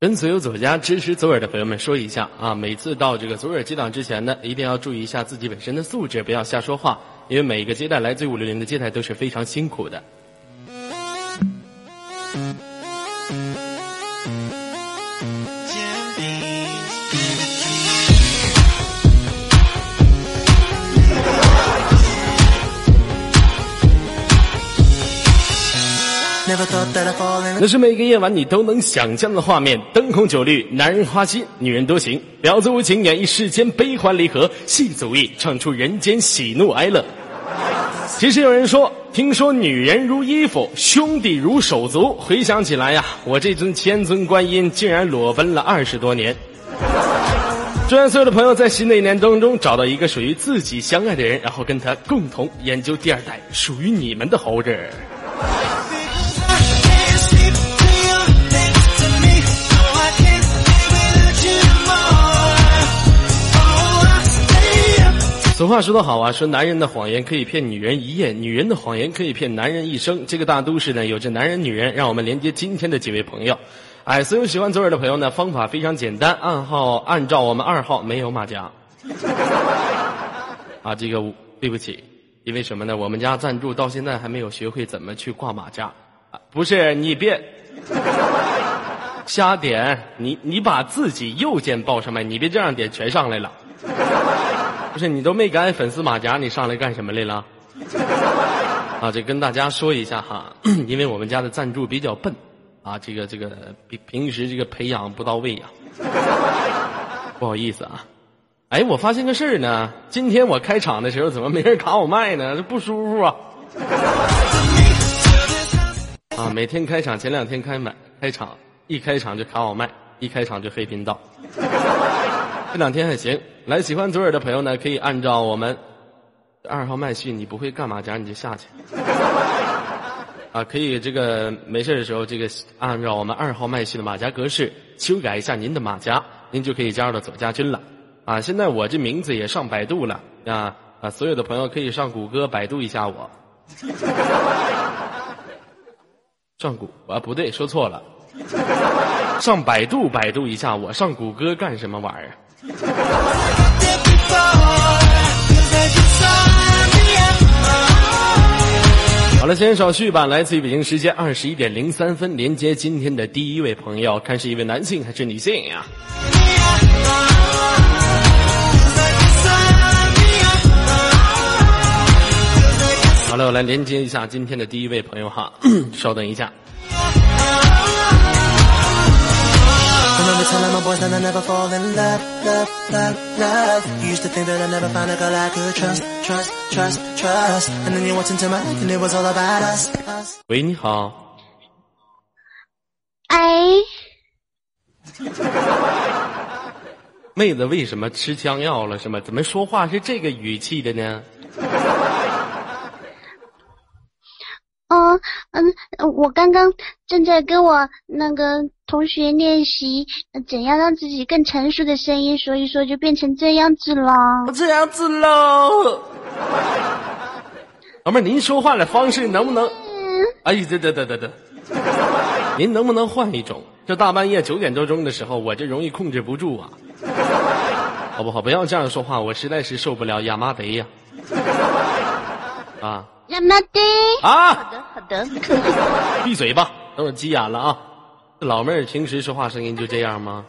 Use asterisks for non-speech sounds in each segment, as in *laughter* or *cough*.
跟所有左家支持左耳的朋友们说一下啊，每次到这个左耳接档之前呢，一定要注意一下自己本身的素质，不要瞎说话，因为每一个接待来自五六零的接待都是非常辛苦的。那是每个夜晚你都能想象的画面：灯红酒绿，男人花心，女人多情，婊子无情，演绎世间悲欢离合；戏足意，唱出人间喜怒哀乐。其实有人说，听说女人如衣服，兄弟如手足。回想起来呀，我这尊千尊观音竟然裸奔了二十多年。祝愿所有的朋友在新的一年当中找到一个属于自己相爱的人，然后跟他共同研究第二代属于你们的猴子。俗话说得好啊，说男人的谎言可以骗女人一夜，女人的谎言可以骗男人一生。这个大都市呢，有着男人、女人，让我们连接今天的几位朋友。哎，所有喜欢左耳的朋友呢，方法非常简单，暗号按照我们二号没有马甲。*laughs* 啊，这个对不起，因为什么呢？我们家赞助到现在还没有学会怎么去挂马甲。啊，不是你别瞎点，你你把自己右键报上麦，你别这样点全上来了。不是你都没改粉丝马甲，你上来干什么来了？啊，这跟大家说一下哈，因为我们家的赞助比较笨，啊，这个这个平平时这个培养不到位呀，不好意思啊。哎，我发现个事儿呢，今天我开场的时候怎么没人卡我麦呢？这不舒服啊。啊，每天开场前两天开麦开场，一开场就卡我麦，一开场就黑频道。这两天还行，来喜欢左耳的朋友呢，可以按照我们二号麦序，你不会干马甲你就下去。*laughs* 啊，可以这个没事的时候，这个按照我们二号麦序的马甲格式修改一下您的马甲，您就可以加入到左家军了。啊，现在我这名字也上百度了啊啊，所有的朋友可以上谷歌百度一下我。上谷啊不对，说错了，上百度百度一下我，上谷歌干什么玩意儿？好了，先少叙吧。来自于北京时间二十一点零三分，连接今天的第一位朋友，看是一位男性还是女性呀？好了，我来连接一下今天的第一位朋友哈，*coughs* 稍等一下。喂，你好。哎。*laughs* 妹子，为什么吃枪药了？是吗？怎么说话是这个语气的呢？哦，嗯，我刚刚正在跟我那个同学练习怎样让自己更成熟的声音，所以说就变成这样子了。这样子喽，老妹儿，您说话的方式能不能？哎呀，对对对对对，您能不能换一种？这大半夜九点多钟的时候，我这容易控制不住啊，好不好？不要这样说话，我实在是受不了亚麻得呀，啊。亚麻得啊，好的好的，*laughs* 闭嘴吧，等我急眼了啊！老妹儿平时说话声音就这样吗？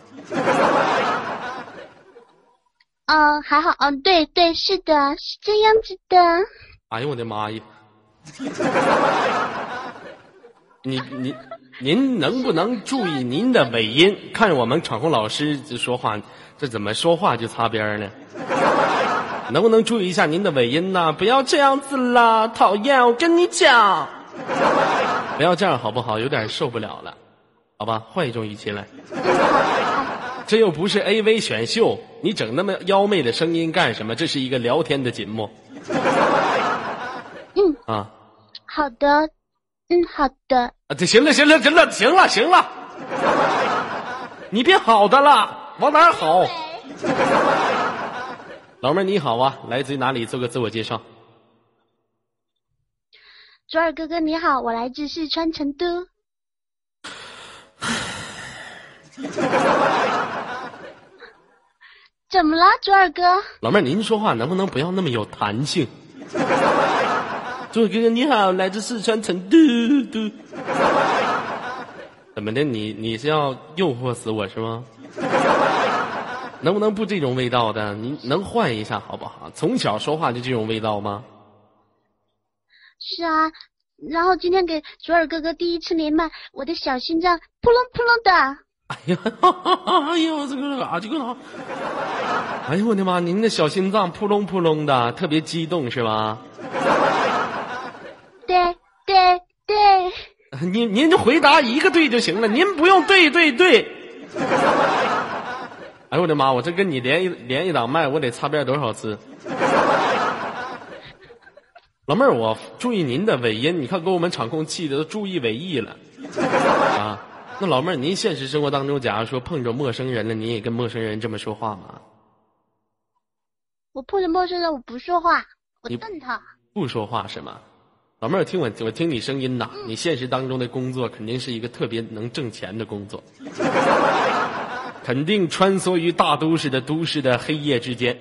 嗯，*laughs* 还好，嗯，对对，是的，是这样子的。哎呦我的妈呀！*laughs* 你你您能不能注意您的尾音？看我们场控老师说话，这怎么说话就擦边呢？能不能注意一下您的尾音呢？不要这样子啦，讨厌！我跟你讲，*laughs* 不要这样好不好？有点受不了了，好吧？换一种语气来。*laughs* 这又不是 A V 选秀，你整那么妖媚的声音干什么？这是一个聊天的节目。嗯啊，好的，嗯，好的。啊，这行了，行了，行了，行了，行了，*laughs* 你别好的了，往哪儿好？老妹儿你好啊，来自于哪里？做个自我介绍。左耳哥哥你好，我来自四川成都。*laughs* 怎么了，左耳哥？老妹儿，您说话能不能不要那么有弹性？左耳哥哥你好，来自四川成都都。怎么的？你你是要诱惑死我是吗？能不能不这种味道的？您能换一下好不好？从小说话就这种味道吗？是啊，然后今天给左耳哥哥第一次连麦，我的小心脏扑隆扑隆的。哎呀，哎呀，这个啊，这个啊！哎呦我的妈！您的小心脏扑隆扑隆的，特别激动是吧？对对对。您您就回答一个对就行了，您不用对对对。哎呦我的妈！我这跟你连一连一档麦，我得擦边多少次？老妹儿，我注意您的尾音，你看给我们场控气的都注意尾翼了啊！那老妹儿，您现实生活当中，假如说碰着陌生人了，您也跟陌生人这么说话吗？我碰着陌生人我不说话，我瞪他。不说话是吗？老妹儿，听我我听你声音呐，你现实当中的工作肯定是一个特别能挣钱的工作，肯定穿梭于大都市的都市的黑夜之间。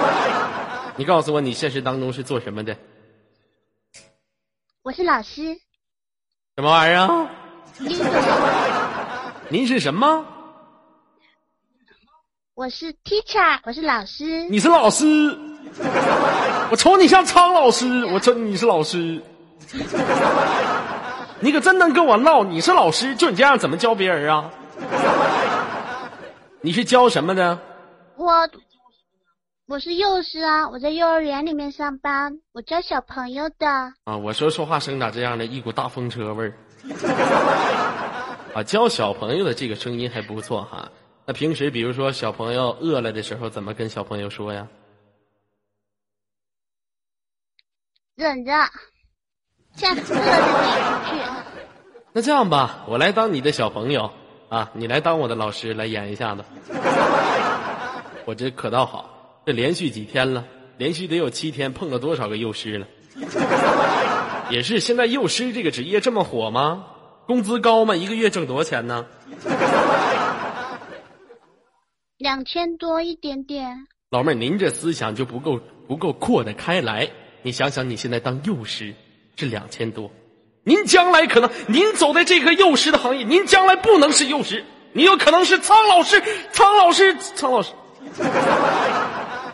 *laughs* 你告诉我，你现实当中是做什么的？我是老师。什么玩意儿？您是什么？我是 teacher，我是老师。你是老师？我瞅你像苍老师，我瞅你是老师。*laughs* 你可真能跟我闹！你是老师，就你这样怎么教别人啊？你是教什么的？我。我是幼师啊，我在幼儿园里面上班，我教小朋友的。啊，我说说话声咋这样呢，一股大风车味儿。啊，教小朋友的这个声音还不错哈。那平时比如说小朋友饿了的时候，怎么跟小朋友说呀？忍着，下次饿了再出去。那这样吧，我来当你的小朋友啊，你来当我的老师来演一下子。*laughs* 我这可倒好。这连续几天了，连续得有七天，碰了多少个幼师了？*laughs* 也是，现在幼师这个职业这么火吗？工资高吗？一个月挣多少钱呢？*laughs* 两千多一点点。老妹儿，您这思想就不够不够扩得开来。你想想，你现在当幼师是两千多，您将来可能您走在这个幼师的行业，您将来不能是幼师，你有可能是苍老师，苍老师，苍老师。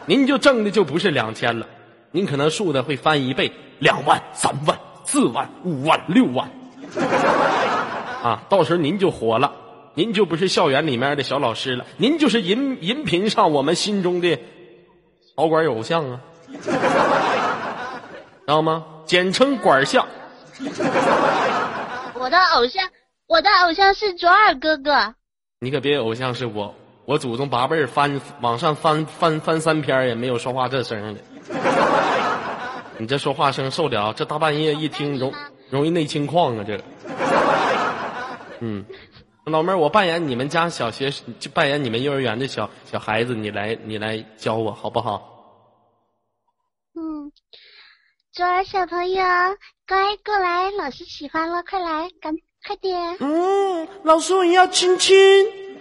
您就挣的就不是两千了，您可能数的会翻一倍，两万、三万、四万、五万、六万，啊，到时候您就火了，您就不是校园里面的小老师了，您就是银银屏上我们心中的保管偶像啊，知道吗？简称管相。*laughs* 我的偶像，我的偶像是左耳哥哥。你可别偶像是我。我祖宗八辈儿翻往上翻翻翻三篇也没有说话这声的，你这说话声受了？这大半夜一听容容易内清旷啊！这，*laughs* 嗯，老妹儿，我扮演你们家小学，就扮演你们幼儿园的小小孩子，你来你来教我好不好？嗯，左儿小朋友，乖过来，老师喜欢了，快来，赶快点。嗯，老师我要亲亲。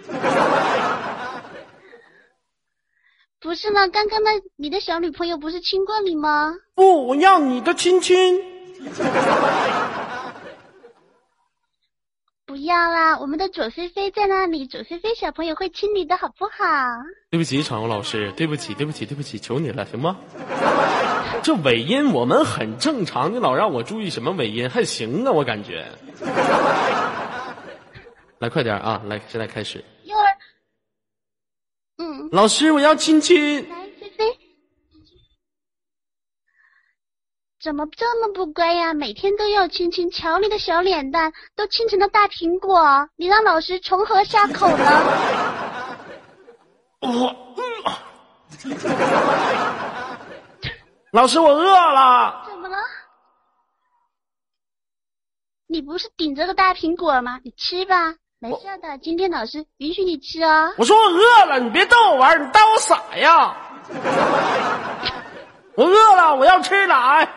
*laughs* 不是吗？刚刚那你的小女朋友不是亲过你吗？不，我要你的亲亲。不要啦，我们的左菲菲在那里，左菲菲小朋友会亲你的，好不好？对不起，场务老师，对不起，对不起，对不起，求你了，行吗？这尾音我们很正常，你老让我注意什么尾音，还行啊，我感觉。来，快点啊！来，现在开始。幼儿，嗯。老师，我要亲亲。来，菲菲。怎么这么不乖呀？每天都要亲亲，瞧你的小脸蛋，都亲成了大苹果。你让老师从何下口呢？我，*laughs* 老师，我饿了。怎么了？你不是顶着个大苹果吗？你吃吧。没事的，今天老师允许你吃哦。我说我饿了，你别逗我玩，你当我傻呀？*laughs* 我饿了，我要吃奶。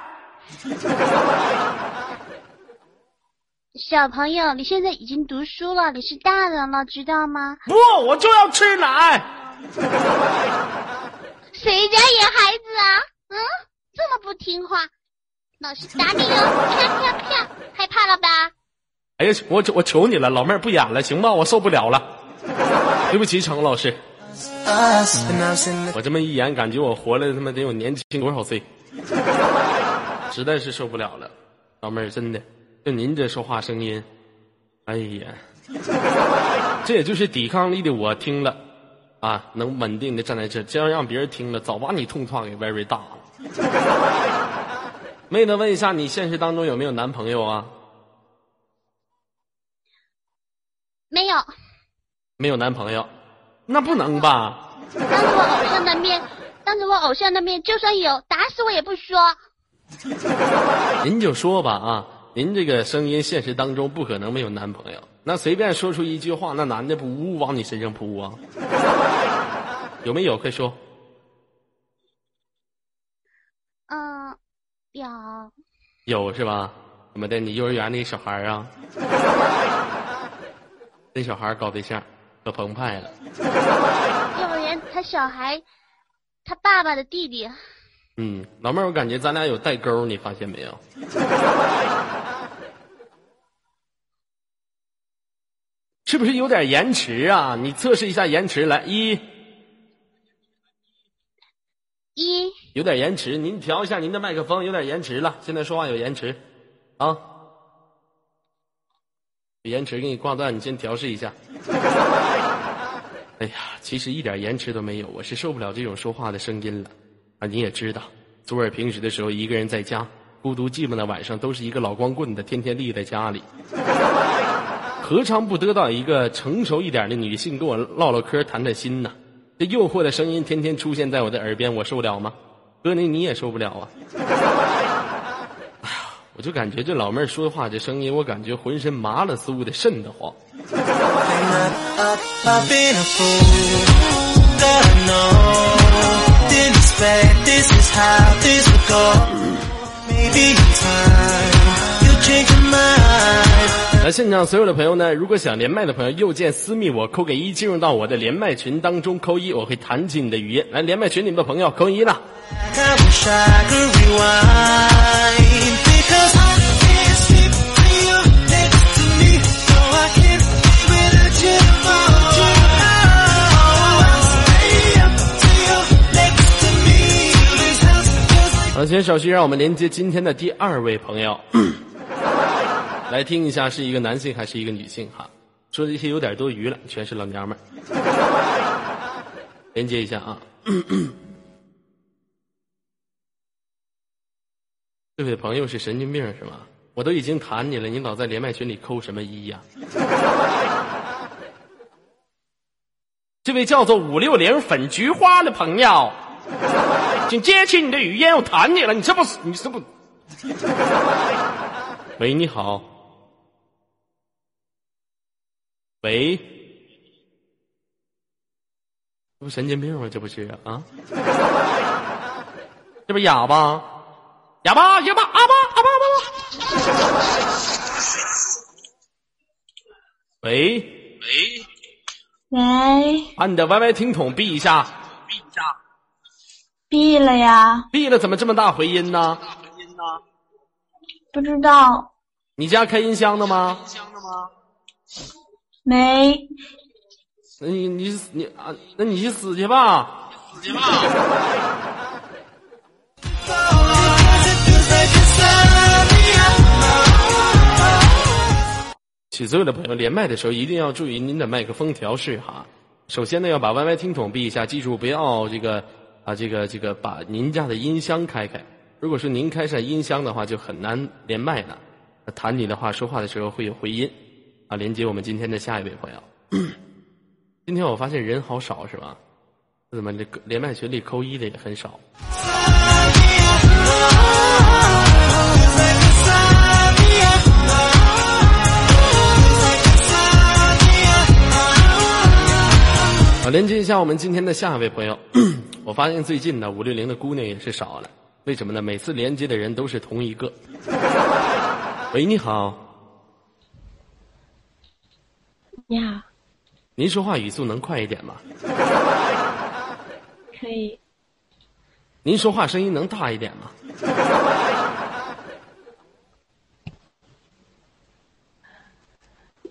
*laughs* 小朋友，你现在已经读书了，你是大人了，知道吗？不，我就要吃奶。*laughs* 谁家野孩子啊？嗯，这么不听话，老师打你哦！啪啪啪，害怕了吧？哎呀，我我求你了，老妹儿不演了，行吗？我受不了了。对不起，程老师。*laughs* 我这么一演，感觉我活了他妈得有年轻多少岁？实在是受不了了，老妹儿，真的，就您这说话声音，哎呀，这也就是抵抗力的我听了，啊，能稳定的站在这，这要让别人听了，早把你痛创给 very 大了。*laughs* 妹子，问一下，你现实当中有没有男朋友啊？没有。没有男朋友，那不能吧？当着我偶像的面，当着我偶像的面，就算有，打死我也不说。*laughs* 您就说吧啊，您这个声音现实当中不可能没有男朋友。那随便说出一句话，那男的不呜往你身上扑啊？*laughs* 有没有？快说。嗯，有。有是吧？怎么的？你幼儿园那小孩啊？*laughs* 那小孩搞对象？可澎湃了。幼儿园他小孩，他爸爸的弟弟。嗯，老妹儿，我感觉咱俩有代沟，你发现没有？*laughs* 是不是有点延迟啊？你测试一下延迟，来一，一，有点延迟，您调一下您的麦克风，有点延迟了，现在说话有延迟，啊。延迟给你挂断，你先调试一下。*laughs* 哎呀，其实一点延迟都没有，我是受不了这种说话的声音了。啊，你也知道，左耳平时的时候一个人在家，孤独寂寞的晚上，都是一个老光棍的，天天立在家里，何尝不得到一个成熟一点的女性跟我唠唠嗑、谈谈心呢？这诱惑的声音天天出现在我的耳边，我受了吗？哥，你你也受不了啊？*laughs* 哎呀我就感觉这老妹儿说话这声音，我感觉浑身麻了酥的，瘆得慌。那现场所有的朋友呢？如果想连麦的朋友，右键私密我，扣个一，进入到我的连麦群当中，扣一，我会弹起你的语音。来，连麦群里面的朋友，扣一了。好，先首先让我们连接今天的第二位朋友，*clears throat* 来听一下是一个男性还是一个女性哈？说这些有点多余了，全是老娘们儿。*laughs* 连接一下啊。*clears throat* 这位朋友是神经病是吗？我都已经谈你了，你老在连麦群里扣什么一呀？*laughs* 这位叫做五六零粉菊花的朋友，请接起你的语音，我弹你了，你这不你这不？*laughs* 喂，你好。喂，这不神经病吗？这不是啊？*laughs* 这不哑巴？哑巴，哑巴，阿巴，阿巴，阿巴。喂，喂，喂，把你的 YY 听筒闭一下。闭了呀？闭了，怎么这么大回音呢？大回音呢？不知道。你家开音箱的吗？音箱的吗？没。那你你你啊？那你去死去吧！死去吧！请所有的朋友连麦的时候一定要注意您的麦克风调试哈。首先呢，要把 YY 听筒闭一下，记住不要这个啊这个这个把您家的音箱开开。如果说您开上音箱的话，就很难连麦了。弹你的话，说话的时候会有回音啊。连接我们今天的下一位朋友。*coughs* 今天我发现人好少是吧？怎么这连麦群里扣一的也很少？啊，连接一下我们今天的下一位朋友。我发现最近呢，五六零的姑娘也是少了，为什么呢？每次连接的人都是同一个。喂，你好。你好，您说话语速能快一点吗？可以。您说话声音能大一点吗？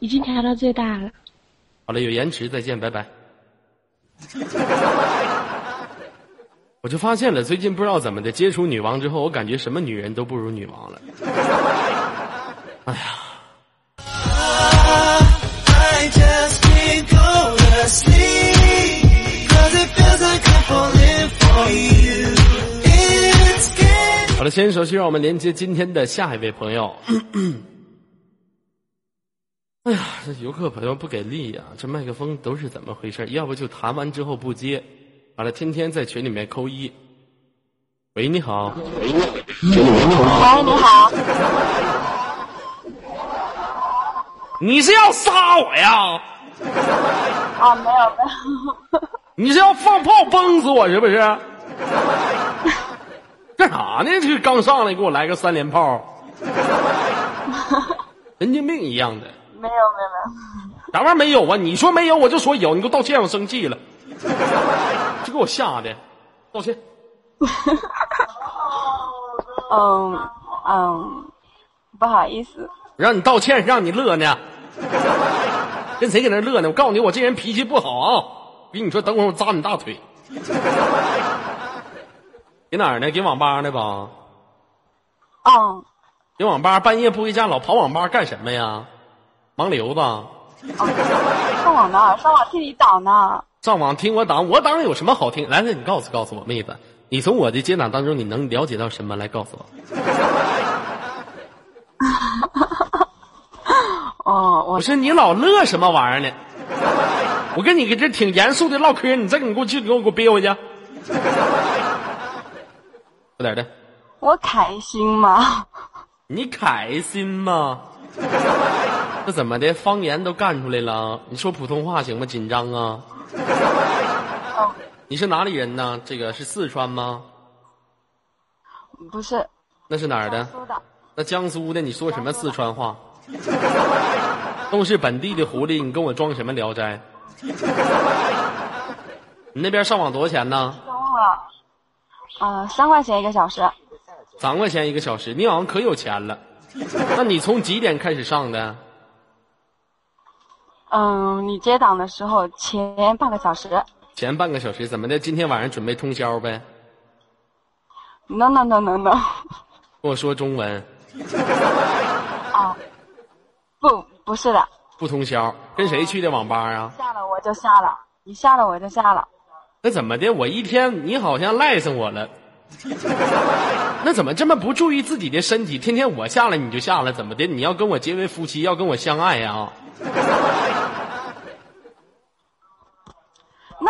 已经调到最大了。好了，有延迟，再见，拜拜。*laughs* 我就发现了，最近不知道怎么的，接触女王之后，我感觉什么女人都不如女王了。*laughs* 哎呀。好了，先手先让我们连接今天的下一位朋友。*clears throat* 哎呀，这游客朋友不给力呀！这麦克风都是怎么回事？要不就弹完之后不接，完了天天在群里面扣一。喂，你好。喂，你好。你好。你是要杀我呀？啊，没有没有。你是要放炮崩死我是不是？干啥呢？这刚上来给我来个三连炮，神经病一样的。没有没有没有，啥玩意儿没有啊？你说没有我就说有，你给我道歉，我生气了，这给我吓的，道歉。*laughs* 嗯嗯，不好意思。让你道歉，让你乐呢，跟谁搁那乐呢？我告诉你，我这人脾气不好啊！比你说，等会儿我扎你大腿。给哪儿呢？给网吧呢吧？嗯。给网吧，半夜不回家，老跑网吧干什么呀？盲流子，上网呢？上网听你挡呢？上网听我党？我党有什么好听？来来，你告诉告诉我，妹子，你从我的接档当中，你能了解到什么？来告诉我。*laughs* 哦，我说你老乐什么玩意儿呢？我跟你搁这挺严肃的唠嗑，你再给我过去，给我给我憋回去。快点的。我开心吗？你开心吗？这怎么的？方言都干出来了？你说普通话行吗？紧张啊！*laughs* 你是哪里人呢？这个是四川吗？不是。那是哪儿的？的那江苏的？你说什么四川话？*laughs* 都是本地的狐狸，你跟我装什么聊斋？*laughs* 你那边上网多少钱呢？忘了。嗯，三块钱一个小时。三块钱一个小时，你好像可有钱了。那你从几点开始上的？嗯，你接档的时候前半个小时。前半个小时怎么的？今天晚上准备通宵呗？No no no no no。跟我说中文。*laughs* 啊，不，不是的。不通宵，跟谁去的网吧啊？下了我就下了，你下了我就下了。那怎么的？我一天你好像赖上我了。*laughs* 那怎么这么不注意自己的身体？天天我下了你就下了，怎么的？你要跟我结为夫妻，要跟我相爱呀？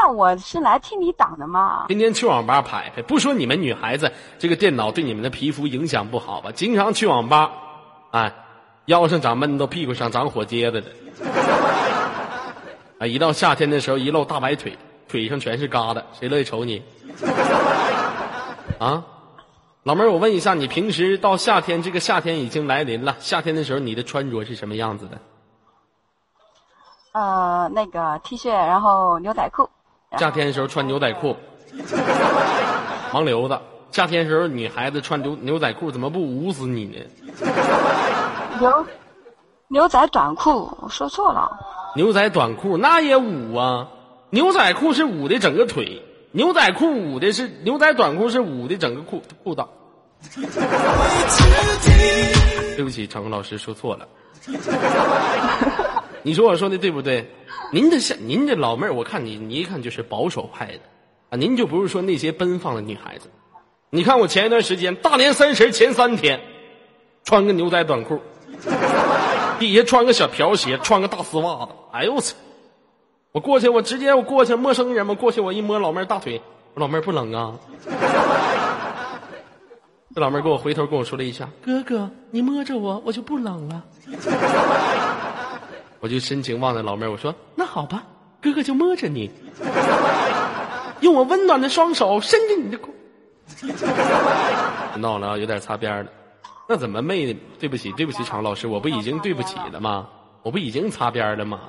那我是来替你挡的嘛。天天去网吧拍拍，不说你们女孩子这个电脑对你们的皮肤影响不好吧？经常去网吧，哎，腰上长闷，痘屁股上长火疖子的。啊，*laughs* 一到夏天的时候，一露大白腿，腿上全是疙瘩，谁乐意瞅你？啊，老妹儿，我问一下，你平时到夏天，这个夏天已经来临了，夏天的时候你的穿着是什么样子的？呃，那个 T 恤，然后牛仔裤。夏天的时候穿牛仔裤，*laughs* 盲流子。夏天时候女孩子穿牛牛仔裤，怎么不捂死你呢？牛牛仔短裤，我说错了。牛仔短裤那也捂啊，牛仔裤是捂的整个腿。牛仔裤捂的是牛仔短裤是捂的整个裤裤裆。*laughs* 对不起，场控老师说错了。*laughs* 你说我说的对不对？您的像您这老妹儿，我看你你一看就是保守派的啊，您就不是说那些奔放的女孩子。你看我前一段时间大年三十前三天，穿个牛仔短裤，*laughs* 底下穿个小瓢鞋，穿个大丝袜子，哎呦我操！我过去，我直接我过去，陌生人嘛，过去我一摸老妹儿大腿，我老妹儿不冷啊。*laughs* 这老妹儿给我回头跟我说了一下：“哥哥，你摸着我，我就不冷了。”我就深情望着老妹儿，我说：“那好吧，哥哥就摸着你，用我温暖的双手伸进你的裤。”闹了，有点擦边了。那怎么妹？对不起，对不起，常老师，我不已经对不起了吗？我不已经擦边了吗？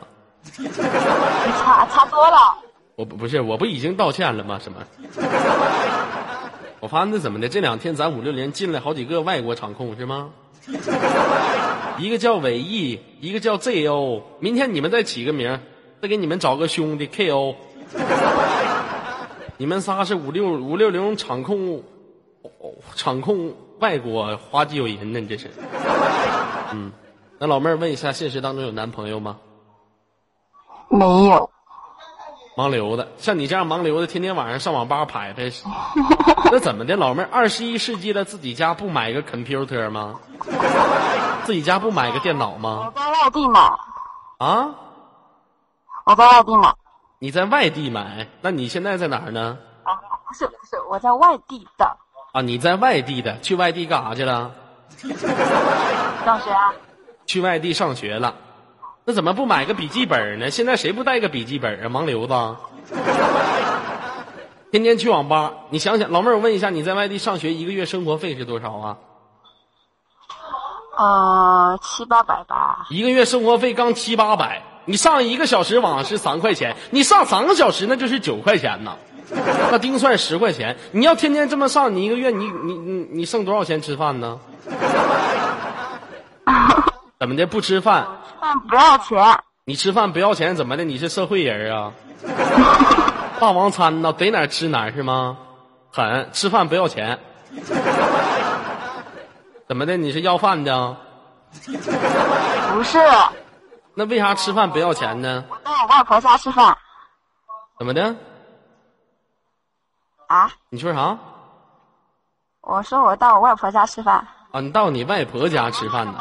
擦擦多了。我不不是，我不已经道歉了吗？什么？*laughs* 我发现那怎么的？这两天咱五六零进来好几个外国场控是吗？*laughs* 一个叫伟毅，一个叫 ZO。明天你们再起个名，再给你们找个兄弟 KO。*laughs* 你们仨是五六五六零场控，场控外国花季有人呢，你这是。嗯，那老妹儿问一下，现实当中有男朋友吗？没有，盲流的，像你这样盲流的，天天晚上上网吧排排，*laughs* 那怎么的？老妹儿，二十一世纪了，自己家不买个 computer 吗？自己家不买个电脑吗我吗？在外地买，啊？我在外地买。你在外地买，那你现在在哪儿呢？啊，不是不是，我在外地的啊，你在外地的，去外地干啥去了？上学啊。去外地上学了，那怎么不买个笔记本呢？现在谁不带个笔记本啊？盲流子，*laughs* 天天去网吧，你想想，老妹儿，我问一下，你在外地上学一个月生活费是多少啊？呃，七八百吧。一个月生活费刚七八百，你上一个小时网是三块钱，你上三个小时那就是九块钱呢，那丁算十块钱。你要天天这么上，你一个月你你你你剩多少钱吃饭呢？*laughs* 怎么的不吃饭？饭不要钱，你吃饭不要钱怎么的？你是社会人啊？*laughs* 霸王餐呢，逮哪儿吃哪儿是吗？狠，吃饭不要钱。怎么的？你是要饭的？不是。那为啥吃饭不要钱呢？我到我外婆家吃饭怎么的？啊。你说啥？我说我到我外婆家吃饭。啊，你到你外婆家吃饭呢？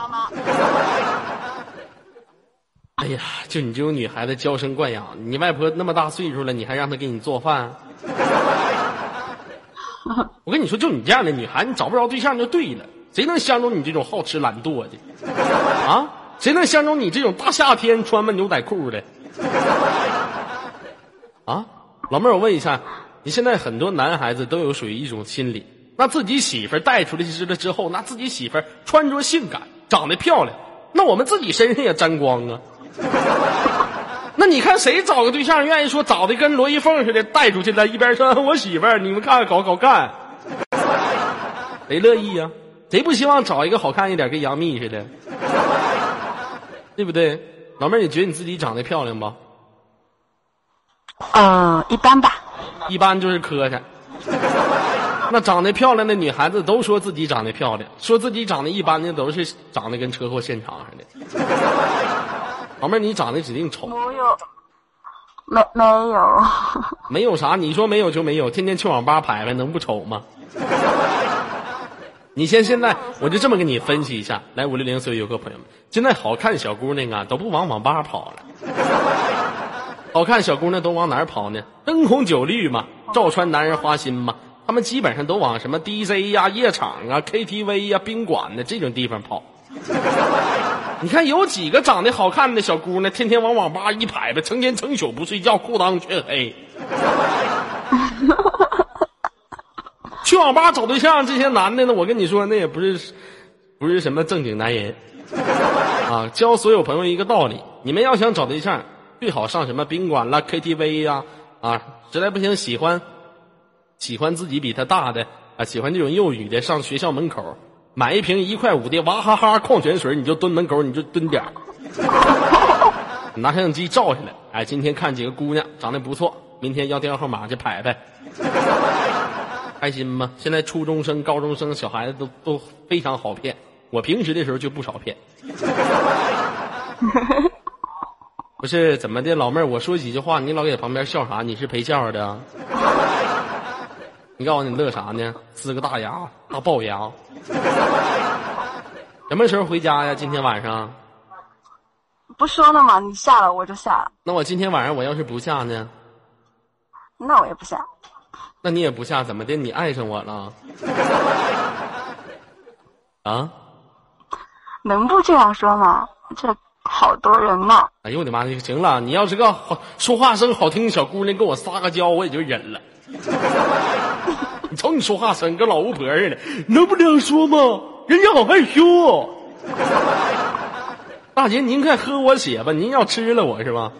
哎呀，就你这种女孩子娇生惯养，你外婆那么大岁数了，你还让她给你做饭？*laughs* 我跟你说，就你这样的女孩，你找不着对象就对了。谁能相中你这种好吃懒惰的？啊？谁能相中你这种大夏天穿个牛仔裤的？啊，老妹儿，我问一下，你现在很多男孩子都有属于一种心理，那自己媳妇儿带出来了之后，那自己媳妇儿穿着性感，长得漂亮，那我们自己身上也沾光啊。*laughs* 那你看谁找个对象愿意说找的跟罗一凤似的带出去了，一边说我媳妇儿，你们看搞搞看，谁乐意呀、谁不希望找一个好看一点，跟杨幂似的，*laughs* 对不对？老妹儿，你觉得你自己长得漂亮不？嗯，一般吧。一般就是磕碜。那长得漂亮的女孩子都说自己长得漂亮，说自己长得一般的都是长得跟车祸现场似的。老妹儿，你长得指定丑，没有，没没有。*laughs* 没有啥，你说没有就没有，天天去网吧排排，能不丑吗？*laughs* 你先现在，我就这么跟你分析一下，来五六零所有游客朋友们，现在好看小姑娘啊都不往网吧跑了，好看小姑娘都往哪儿跑呢？灯红酒绿嘛，照穿男人花心嘛，他们基本上都往什么 DJ 呀、夜场啊、KTV 呀、宾馆的这种地方跑。*laughs* 你看有几个长得好看的小姑娘，天天往网吧一排排，成天成宿不睡觉，裤裆全黑。*laughs* 去网吧找对象，这些男的呢，我跟你说，那也不是不是什么正经男人啊。教所有朋友一个道理：你们要想找对象，最好上什么宾馆啦、KTV 呀啊实在不行，喜欢喜欢自己比他大的啊，喜欢这种幼语的，上学校门口买一瓶一块五的娃哈哈矿泉水，你就蹲门口，你就蹲点儿拿摄像机照下来。哎，今天看几个姑娘长得不错，明天要电话号码去拍拍。开心吗？现在初中生、高中生小孩子都都非常好骗，我平时的时候就不少骗。*laughs* 不是怎么的，老妹儿，我说几句话，你老给旁边笑啥？你是陪笑的啊？你告诉我你乐啥呢？呲个大牙，大龅牙。什么时候回家呀？今天晚上？不说了吗？你下了我就下了，那我今天晚上我要是不下呢？那我也不下。那你也不下，怎么的？你爱上我了？啊？能不这样说吗？这好多人呢。哎呦我的妈！行了，你要是个好说话声好听的小姑娘，跟我撒个娇，我也就忍了。*laughs* 你瞅你说话声跟老巫婆似的，能不这样说吗？人家好害羞、哦。*laughs* 大姐，您快喝我血吧，您要吃了我是吧？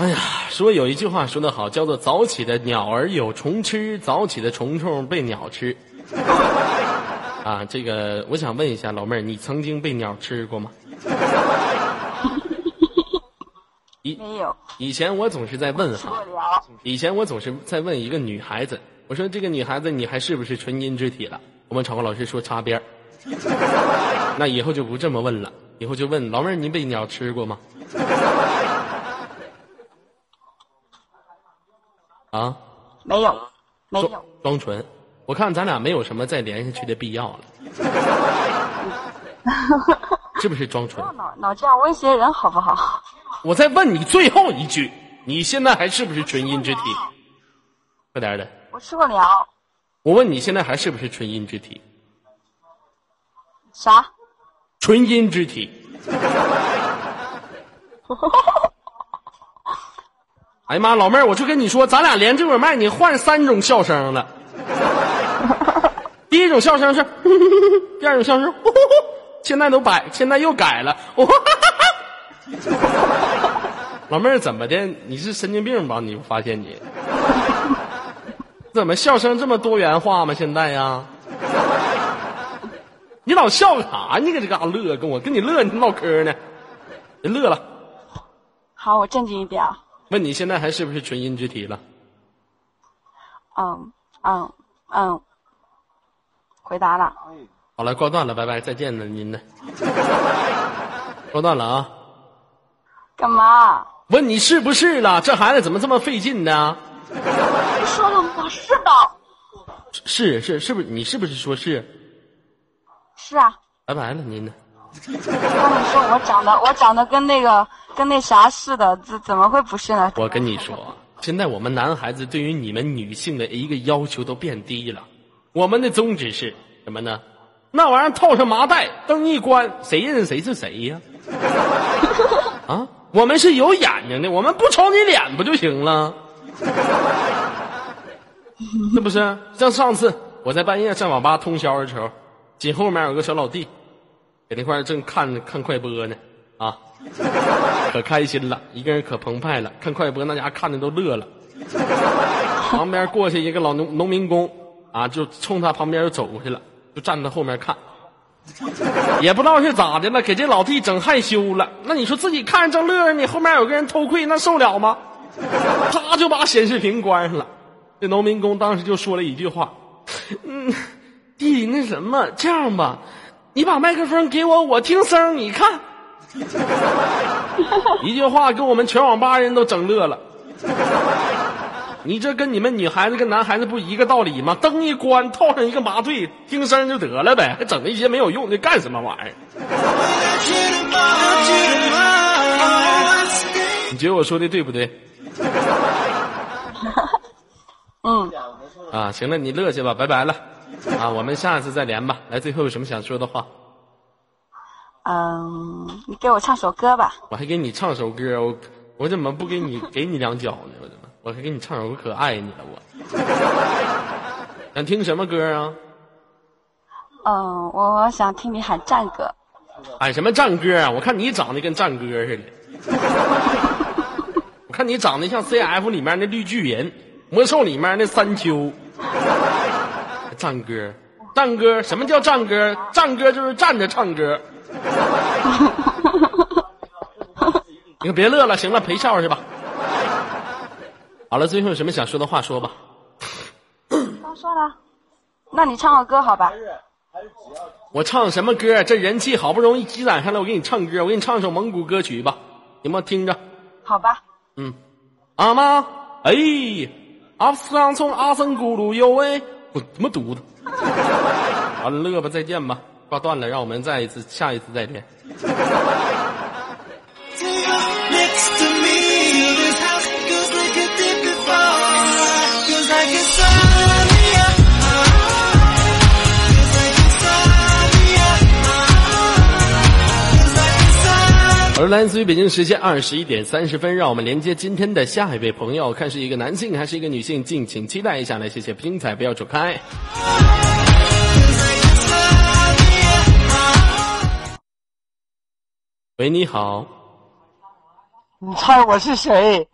哎呀，说有一句话说得好，叫做“早起的鸟儿有虫吃，早起的虫虫被鸟吃”。啊，这个我想问一下老妹儿，你曾经被鸟吃过吗？以没有，以前我总是在问哈。以前我总是在问一个女孩子，我说这个女孩子你还是不是纯阴之体了？我们场控老师说擦边儿。*laughs* 那以后就不这么问了，以后就问老妹儿，您被鸟吃过吗？啊，没有，没装有，装纯。我看咱俩没有什么再连下去的必要了，*laughs* 是不是装纯不要？脑脑这样威胁人好不好？我再问你最后一句，你现在还是不是纯阴之体？快点的，我吃过鸟，我问你现在还是不是纯阴之体？啥？纯阴之体。*laughs* 哎呀妈，老妹儿，我就跟你说，咱俩连这会儿麦，你换三种笑声了。*laughs* 第一种笑声是，*laughs* 第二种笑声，现在都改，现在又改了。*laughs* 老妹儿怎么的？你是神经病吧？你发现你怎么笑声这么多元化吗？现在呀？你老笑啥？你搁这嘎达乐，跟我跟你乐，你唠嗑呢？别乐了。好，我正经一点啊。问你现在还是不是纯阴之体了？嗯嗯嗯，回答了。好了，挂断了，拜拜，再见了，您呢？挂断了啊！干嘛？问你是不是了？这孩子怎么这么费劲呢？你说了吗？是的。是是是不是？你是不是说是？是啊。拜拜了，您呢？跟你说我长得我长得跟那个跟那啥似的，怎怎么会不是呢？我跟你说，现在我们男孩子对于你们女性的一个要求都变低了。我们的宗旨是什么呢？那玩意儿套上麻袋，灯一关，谁认识谁是谁呀？*laughs* 啊，我们是有眼睛的，我们不瞅你脸不就行了？*laughs* 是不是？像上次我在半夜上网吧通宵的时候，紧后面有个小老弟，在那块正看看快播呢，啊，*laughs* 可开心了，一个人可澎湃了，看快播那家看的都乐了。旁边过去一个老农农民工啊，就冲他旁边就走过去了，就站在后面看，*laughs* 也不知道是咋的了，给这老弟整害羞了。那你说自己看着正乐着，你后面有个人偷窥，那受了吗？他就把显示屏关上了。这农民工当时就说了一句话：“嗯，弟弟，那什么，这样吧，你把麦克风给我，我听声，你看。*laughs* ”一句话给我们全网吧人都整乐了。你这跟你们女孩子跟男孩子不一个道理吗？灯一关，套上一个麻醉，听声就得了呗，还整那些没有用的干什么玩意儿？你觉得我说的对不对？*laughs* 嗯，啊，行了，你乐去吧，拜拜了。啊，我们下次再连吧。来，最后有什么想说的话？嗯，你给我唱首歌吧。我还给你唱首歌，我我怎么不给你给你两脚呢？我怎么我还给你唱首歌，可爱你了我。想听什么歌啊？嗯，我想听你喊战歌。喊什么战歌啊？我看你长得跟战歌似的。我看你长得像 CF 里面那绿巨人，魔兽里面那三丘。战歌，战歌，什么叫战歌？战歌就是站着唱歌。*laughs* 你可别乐了，行了，陪笑去吧。好了，最后有什么想说的话说吧。刚说了，那你唱个歌好吧？我唱什么歌？这人气好不容易积攒上来，我给你唱歌，我给你唱首蒙古歌曲吧，行吗？听着。好吧。嗯，阿妈，哎，阿斯朗从阿森咕噜哟喂，我他妈犊子！完了，乐吧，再见吧，挂断了，让我们再一次，下一次再连。而来自于北京时间二十一点三十分，让我们连接今天的下一位朋友，看是一个男性还是一个女性，敬请期待一下。来，谢谢精彩，不要走开。喂，你好，你猜我是谁？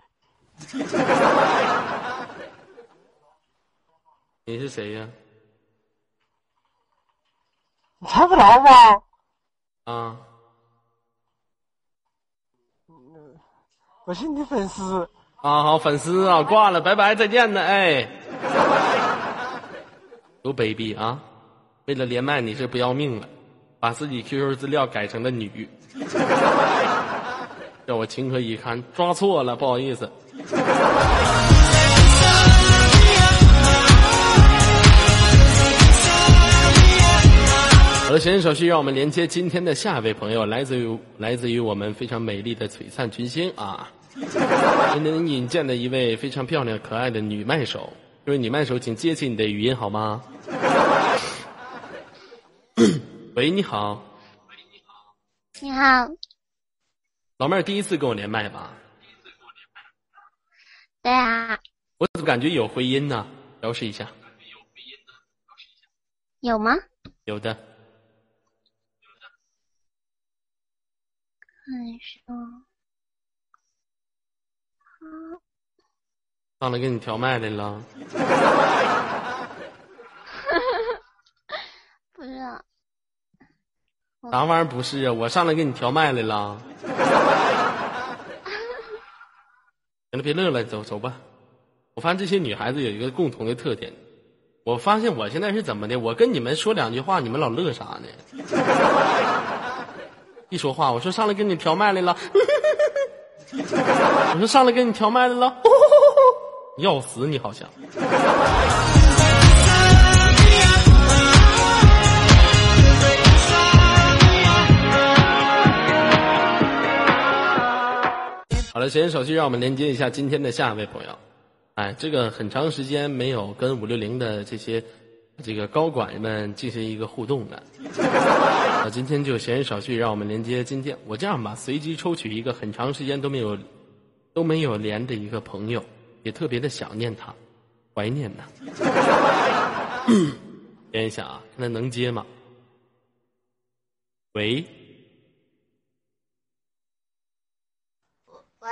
你是谁呀？你猜不着吗？啊，我是你粉丝。啊，好，粉丝啊，挂了，拜拜，再见呢，哎，多卑鄙啊！为了连麦，你是不要命了，把自己 QQ 资料改成了女，*laughs* 让我情何以堪？抓错了，不好意思。好的，闲言少叙，让我们连接今天的下一位朋友，来自于来自于我们非常美丽的璀璨群星啊！*laughs* 今天引荐的一位非常漂亮可爱的女麦手，这位女麦手，请接起你的语音好吗？*laughs* 喂，你好，你好，老妹儿第一次跟我连麦吧？对啊，我怎么感觉有回音呢？表示一下，有吗？有的。上来给你调麦来了，*laughs* 不是啊，啥玩意儿不是啊？我上来给你调麦来了。*laughs* 行了，别乐了，走走吧。我发现这些女孩子有一个共同的特点，我发现我现在是怎么的？我跟你们说两句话，你们老乐啥呢？一说话，我说上来跟你调麦来了，*laughs* 我说上来跟你调麦来了，要死你好像。好了，闲言少叙，让我们连接一下今天的下一位朋友。哎，这个很长时间没有跟五六零的这些这个高管们进行一个互动了。啊，今天就闲言少叙，让我们连接今天。我这样吧，随机抽取一个很长时间都没有都没有连的一个朋友，也特别的想念他，怀念呢。连一下啊，看他能接吗？喂，喂，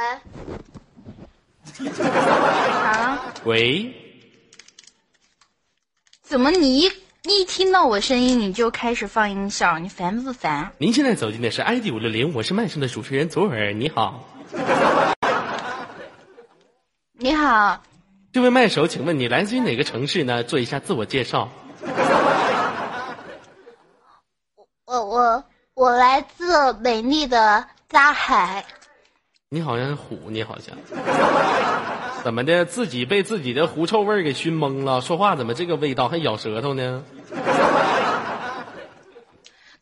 啊？喂，怎么你一一听到我声音你就开始放音效？你烦不烦？您现在走进的是 ID 五六零，我是麦上的主持人左耳，你好。你好，这位麦手，请问你来自于哪个城市呢？做一下自我介绍。我我我来自美丽的扎海，你好像虎，你好像怎么的？自己被自己的狐臭味儿给熏懵了，说话怎么这个味道，还咬舌头呢？*laughs*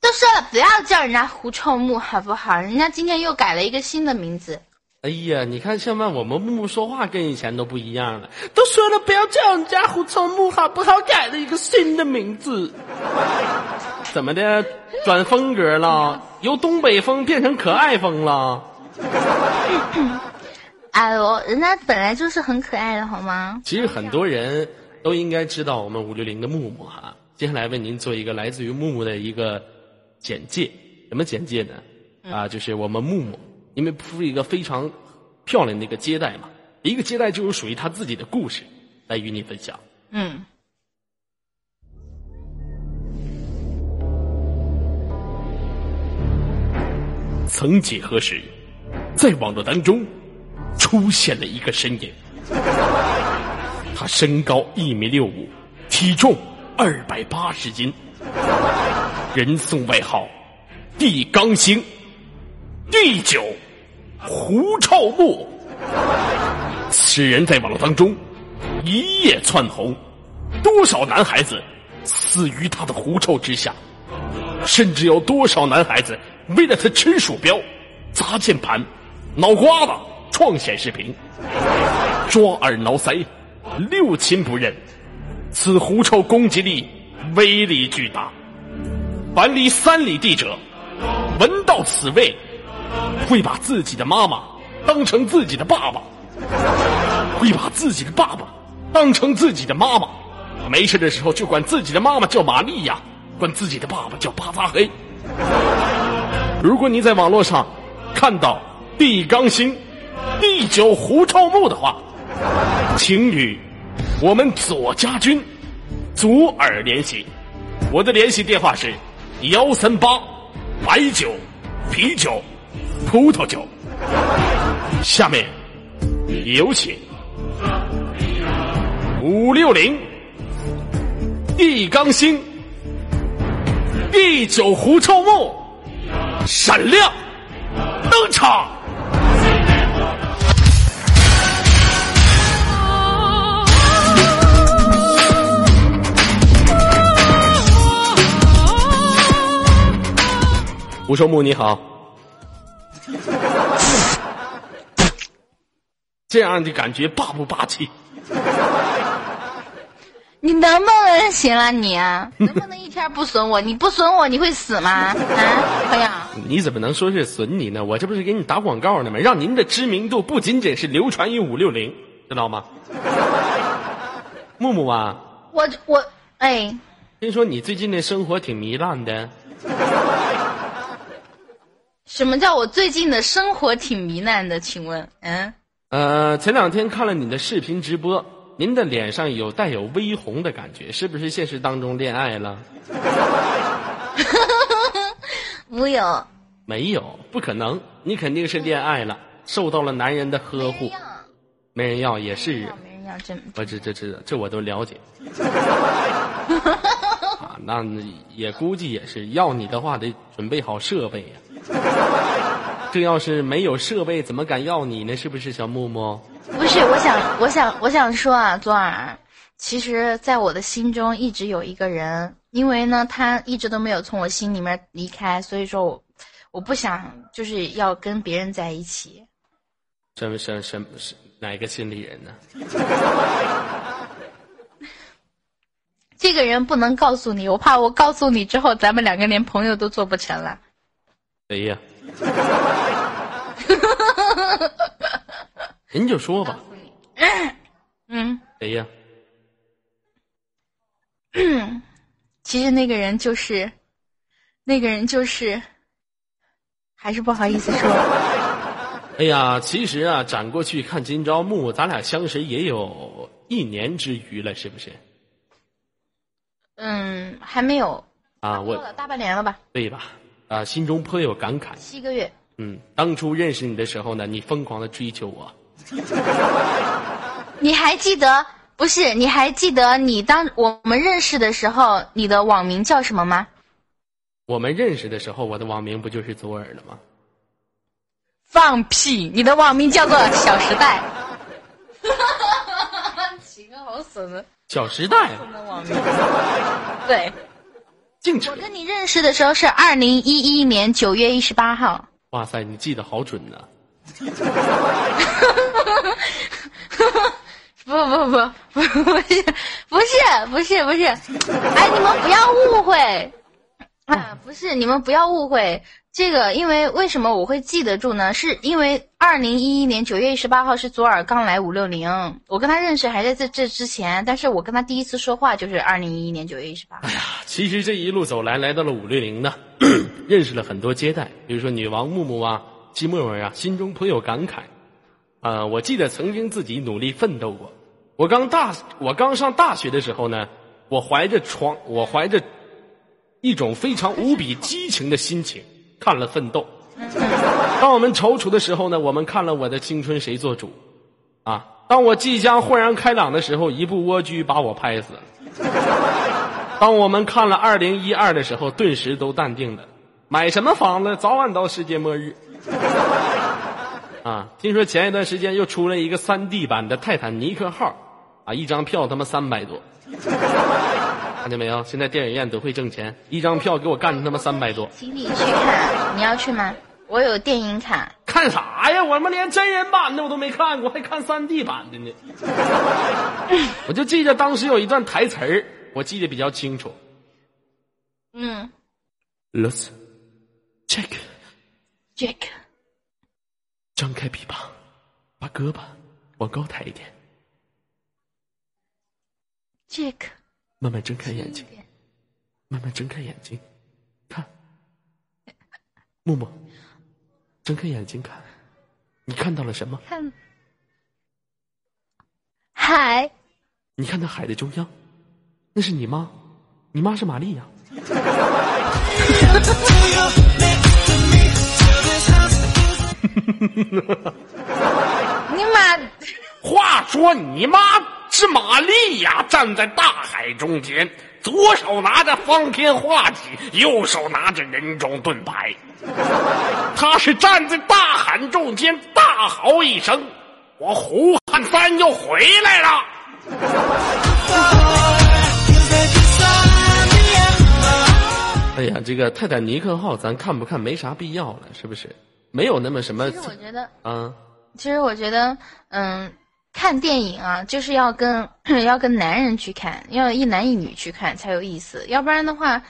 都说了不要叫人家狐臭木好不好？人家今天又改了一个新的名字。哎呀，你看现在我们木木说话跟以前都不一样了，都说了不要叫人家狐臭木好不好？改了一个新的名字，怎么的？转风格了，由东北风变成可爱风了。哎呦，人家本来就是很可爱的好吗？其实很多人都应该知道我们五六零的木木哈。接下来为您做一个来自于木木的一个简介，什么简介呢？啊，就是我们木木，因为铺一个非常漂亮的一个接待嘛，一个接待就有属于他自己的故事来与你分享。嗯，曾几何时，在网络当中出现了一个身影，他身高一米六五，体重二百八十斤，人送外号“地刚星”、“地九”、“狐臭木”。此人在网络当中一夜窜红，多少男孩子死于他的狐臭之下。甚至有多少男孩子为了他吃鼠标、砸键盘、脑瓜子、撞显示屏、抓耳挠腮，六亲不认。此狐臭攻击力威力巨大，凡离三里地者，闻到此味，会把自己的妈妈当成自己的爸爸，会把自己的爸爸当成自己的妈妈，没事的时候就管自己的妈妈叫玛利亚，管自己的爸爸叫巴扎黑。如果你在网络上看到地刚星、地久狐臭木的话，请与我们左家军左耳联系，我的联系电话是幺三八白酒、啤酒、葡萄酒。下面有请五六零地刚星、第九狐臭木闪亮登场。吴寿木你好，这样的感觉霸不霸气？你能不能行了你啊？能不能一天不损我？你不损我，你会死吗？啊，朋友，你怎么能说是损你呢？我这不是给你打广告呢吗？让您的知名度不仅仅是流传于五六零，知道吗？木木啊，我我哎，听说你最近的生活挺糜烂的，什么叫我最近的生活挺糜烂的？请问，嗯，呃，前两天看了你的视频直播，您的脸上有带有微红的感觉，是不是现实当中恋爱了？*laughs* 没有，没有，不可能，你肯定是恋爱了，受到了男人的呵护，没人要也是，没人要真我这这这这我都了解。*laughs* 啊，那也估计也是要你的话得准备好设备呀、*laughs* 这要是没有设备，怎么敢要你呢？是不是小木木？不是，我想，我想，我想说啊，左耳，其实，在我的心中一直有一个人，因为呢，他一直都没有从我心里面离开，所以说我，我不想就是要跟别人在一起。什么什么什么是哪个心理人呢？*laughs* 这个人不能告诉你，我怕我告诉你之后，咱们两个连朋友都做不成了。谁呀？*laughs* 您就说吧，嗯，哎呀？其实那个人就是，那个人就是，还是不好意思说。*laughs* 哎呀，其实啊，转过去看今朝暮，咱俩相识也有一年之余了，是不是？嗯，还没有，啊，我大半年了吧，对吧？啊，心中颇有感慨。七个月。嗯，当初认识你的时候呢，你疯狂的追求我，*laughs* 你还记得？不是，你还记得你当我们认识的时候，你的网名叫什么吗？我们认识的时候，我的网名不就是左耳了吗？放屁！你的网名叫做 *laughs*《小时代》。起个好损的小时代，网名。对，我！跟你认识的时候是二零一一年九月一十八号。哇塞，你记得好准呢、*laughs* 不不不不不是不是不是不是，哎，你们不要误会啊！不是，你们不要误会这个，因为为什么我会记得住呢？是因为二零一一年九月十八号是左耳刚来五六零，我跟他认识还在这这之前，但是我跟他第一次说话就是二零一一年九月十八哎呀。其实这一路走来，来到了五六零呢，*clears throat* 认识了很多接待，比如说女王木木啊、季沫沫啊，心中颇有感慨。啊、我记得曾经自己努力奋斗过。我刚大，我刚上大学的时候呢，我怀着床，我怀着一种非常无比激情的心情看了《奋斗》。当我们踌躇的时候呢，我们看了《我的青春谁做主》。啊，当我即将豁然开朗的时候，一部蜗居把我拍死了。当我们看了二零一二的时候，顿时都淡定了。买什么房子，早晚到世界末日。啊，听说前一段时间又出了一个三 D 版的泰坦尼克号，啊，一张票他妈三百多。看见没有？现在电影院都会挣钱，一张票给我干他妈三百多。请你去看，你要去吗？我有电影卡。看啥呀？我他妈连真人版的我都没看过，还看三 D 版的呢。我就记得当时有一段台词儿，我记得比较清楚。嗯 Let's check，Jack，张开臂膀，把胳膊往高抬一点，Jack，慢慢睁开眼睛，慢慢睁开眼睛，看，木木，睁开眼睛看，你看到了什么？看海，你看到海的中央，那是你妈，你妈是玛丽呀。*laughs* 你妈，话说你妈是玛利亚，站在大海中间，左手拿着方天画戟，右手拿着人中盾牌。他是站在大海中间，大吼一声：“我胡汉三又回来了！”哎呀，这个泰坦尼克号咱看不看没啥必要了，是不是？没有那么什么其实我觉得，嗯。其实我觉得，嗯，看电影啊，就是要跟 *coughs* 要跟男人去看，要一男一女去看才有意思，要不然的话，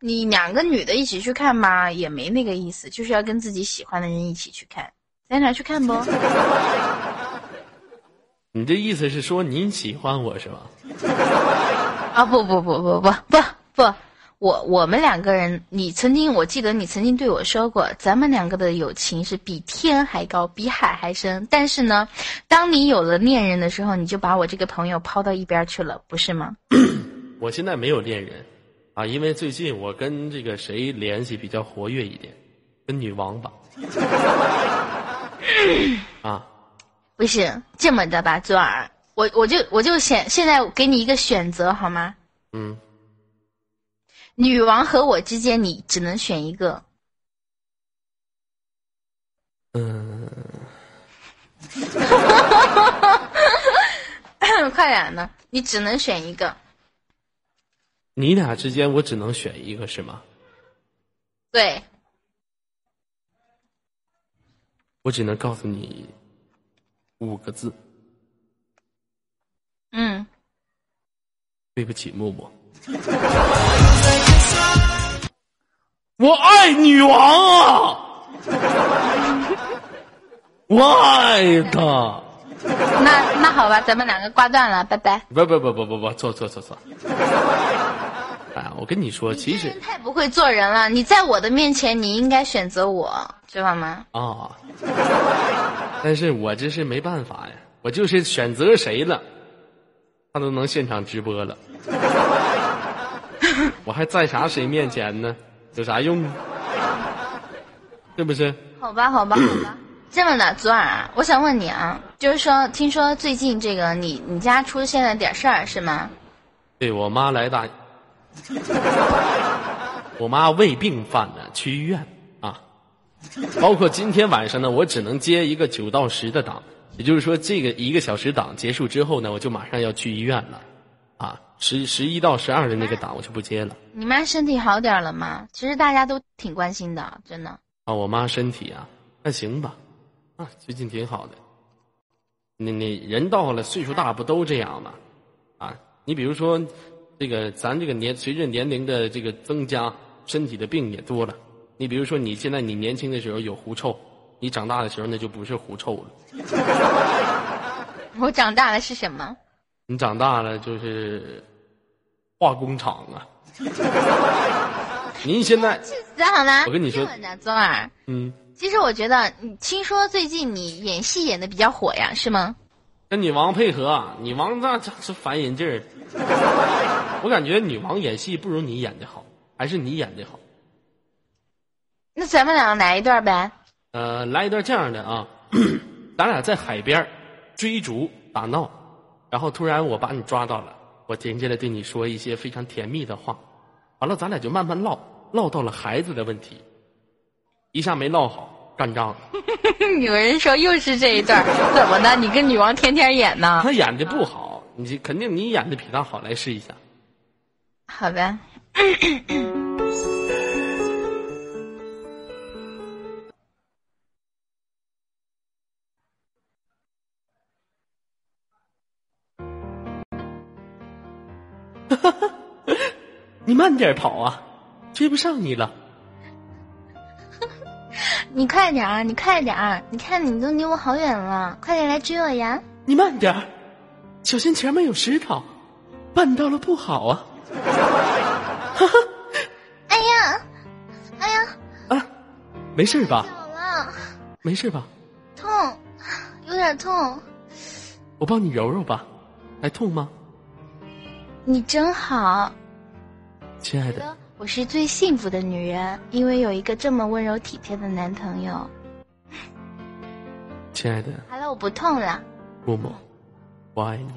你两个女的一起去看吧，也没那个意思，就是要跟自己喜欢的人一起去看。咱俩去看不？*laughs* 你这意思是说您喜欢我是吧？啊不不不不不不不，我我们两个人，你曾经我记得你曾经对我说过，咱们两个的友情是比天还高，比海还深。但是呢，当你有了恋人的时候，你就把我这个朋友抛到一边去了，不是吗？*clears throat* 我现在没有恋人啊，因为最近我跟这个谁联系比较活跃一点，跟女王吧。*laughs* 啊，不是这么的吧，左耳，我我就我就现现在给你一个选择好吗？嗯，女王和我之间，你只能选一个。嗯，*laughs* 快点呢，你只能选一个。你俩之间我只能选一个是吗？对，我只能告诉你五个字，嗯，对不起，默默。*laughs* 我爱女王啊！*laughs* 我爱她。那那好吧，咱们两个挂断了，拜拜。不不不不不不，错错错错。哎呀，我跟你说，其实太不会做人了，你在我的面前，你应该选择我，知道吗？啊，但是我这是没办法呀，我就是选择谁了，他都能现场直播了，*laughs* 我还在啥谁面前呢？有啥用啊？是不是？好吧，好吧，好吧。*clears throat* 这么的，左耳啊，我想问你啊，就是说，听说最近这个你你家出现了点事儿是吗？对我妈来大，*laughs* 我妈胃病犯了，去医院啊。包括今天晚上呢，我只能接一个九到十的档，也就是说，这个一个小时档结束之后呢，我就马上要去医院了，啊，十十一到十二的那个档我就不接了。你妈身体好点了吗？其实大家都挺关心的，真的。啊，我妈身体啊，还行吧，啊，最近挺好的。那那人到了岁数大不都这样吗？啊，你比如说，这个咱这个年随着年龄的这个增加，身体的病也多了。你比如说，你现在你年轻的时候有狐臭，你长大的时候那就不是狐臭了。*laughs* 我长大了是什么？你长大了就是化工厂啊。您现在，*laughs* 这好吗，我跟你说左耳。嗯，其实我觉得，你听说最近你演戏演的比较火呀，是吗？跟女王配合，啊女王那这是烦人劲儿。*laughs* 我感觉女王演戏不如你演的好，还是你演的好。那咱们两个来一段呗。呃，来一段这样的啊，*coughs* 咱俩在海边追逐打闹，然后突然我把你抓到了，我停下来对你说一些非常甜蜜的话，完了咱俩就慢慢唠，唠到了孩子的问题，一下没唠好，干仗了。*laughs* 有人说又是这一段，怎么的？你跟女王天天演呢？他演的不好，你肯定你演的比他好，来试一下。好呗。你慢点跑啊，追不上你了。*laughs* 你快点儿，你快点儿！你看你都离我好远了，快点来追我呀！你慢点儿，小心前面有石头，绊到了不好啊！哈哈，哎呀，哎呀，啊，没事吧？了，没事吧？痛，有点痛。我帮你揉揉吧，还痛吗？你真好，亲爱的，我是最幸福的女人，因为有一个这么温柔体贴的男朋友。亲爱的好了，我不痛了，木木，我爱你。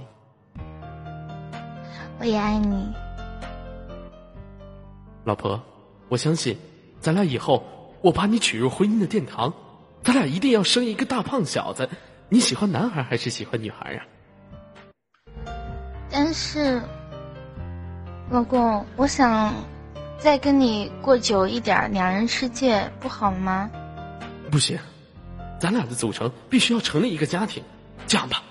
我也爱你。老婆，我相信，咱俩以后我把你娶入婚姻的殿堂，咱俩一定要生一个大胖小子。你喜欢男孩还是喜欢女孩啊？但是，老公，我想再跟你过久一点，两人世界不好吗？不行，咱俩的组成必须要成立一个家庭。这样吧，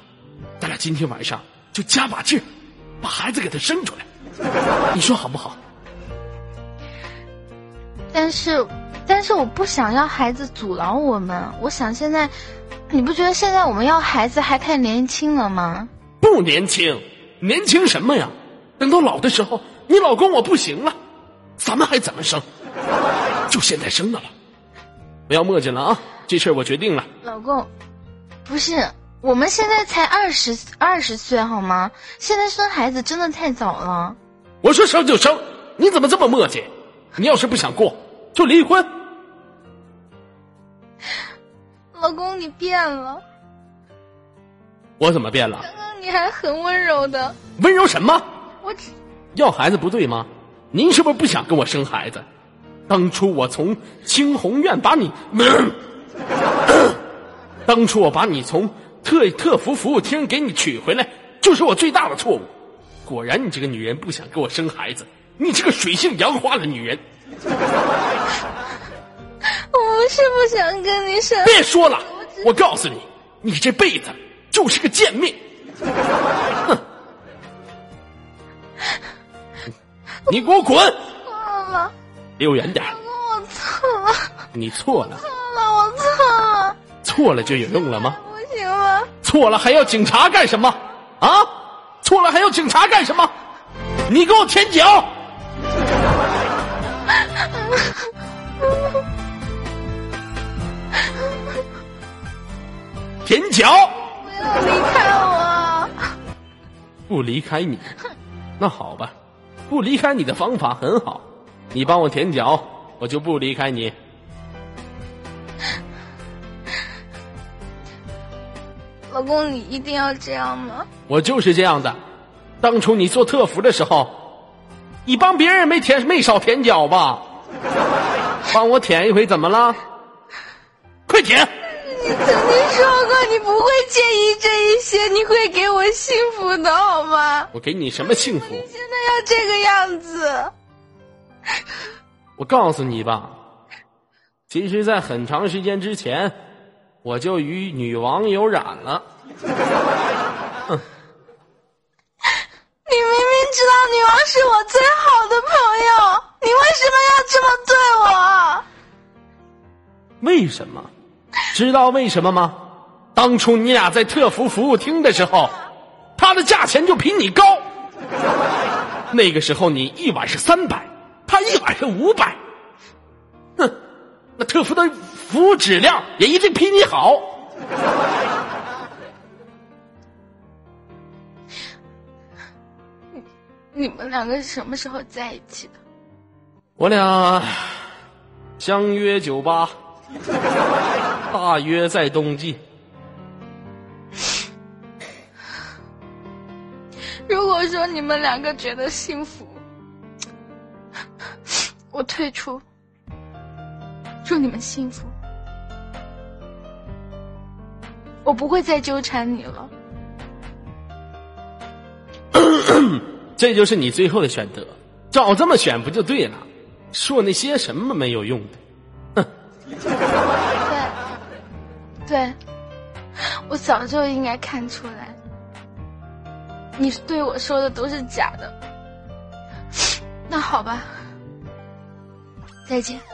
咱俩今天晚上就加把劲，把孩子给他生出来，*laughs* 你说好不好？但是，但是我不想要孩子阻挠我们。我想现在，你不觉得现在我们要孩子还太年轻了吗？不年轻，年轻什么呀？等到老的时候，你老公我不行了，咱们还怎么生？就现在生的了吧，不要墨迹了啊！这事儿我决定了。老公，不是，我们现在才二十二十岁好吗？现在生孩子真的太早了。我说生就生，你怎么这么墨迹？你要是不想过，就离婚。老公，你变了，我怎么变了？刚刚你还很温柔的。温柔什么？我只要孩子不对吗？您是不是不想跟我生孩子？当初我从清红院把你，*clears throat* 当初我把你从特特服服务厅给你娶回来，就是我最大的错误。果然，你这个女人不想给我生孩子，你这个水性杨花的女人。*laughs* 我不是不想跟你生。别说了，我告诉你，你这辈子就是个贱命。哼！*laughs* 你给我滚！错了，离我远点！老公，我错了，你错了，错了，我错了，错了就有用了吗？不行了。错了还要警察干什么？啊？错了还要警察干什么？你给我舔脚！舔脚！不要离开我！不离开你，那好吧，不离开你的方法很好，你帮我舔脚，我就不离开你。*laughs* 老公，你一定要这样吗？我就是这样的。当初你做特服的时候，你帮别人没舔没少舔脚吧？帮我舔一回怎么了？快舔！你曾经说过你不会介意这一些，你会给我幸福的，好吗？我给你什么幸福？你现在要这个样子，我告诉你吧，其实，在很长时间之前，我就与女王有染了。哼，你明明知道女王是我最好的朋友，你为什么要这么对我？为什么？知道为什么吗？当初你俩在特服服务厅的时候，他的价钱就比你高。那个时候你一晚是三百，他一晚是五百。哼，那特服的服务质量也一定比你好。你们两个什么时候在一起的？我俩相约酒吧，大约在冬季。如果说你们两个觉得幸福，我退出。祝你们幸福，我不会再纠缠你了。*coughs* 这就是你最后的选择，早这么选不就对了？说那些什么没有用的，哼！对，我早就应该看出来，你对我说的都是假的。*sniffs* 那好吧，再见。*laughs*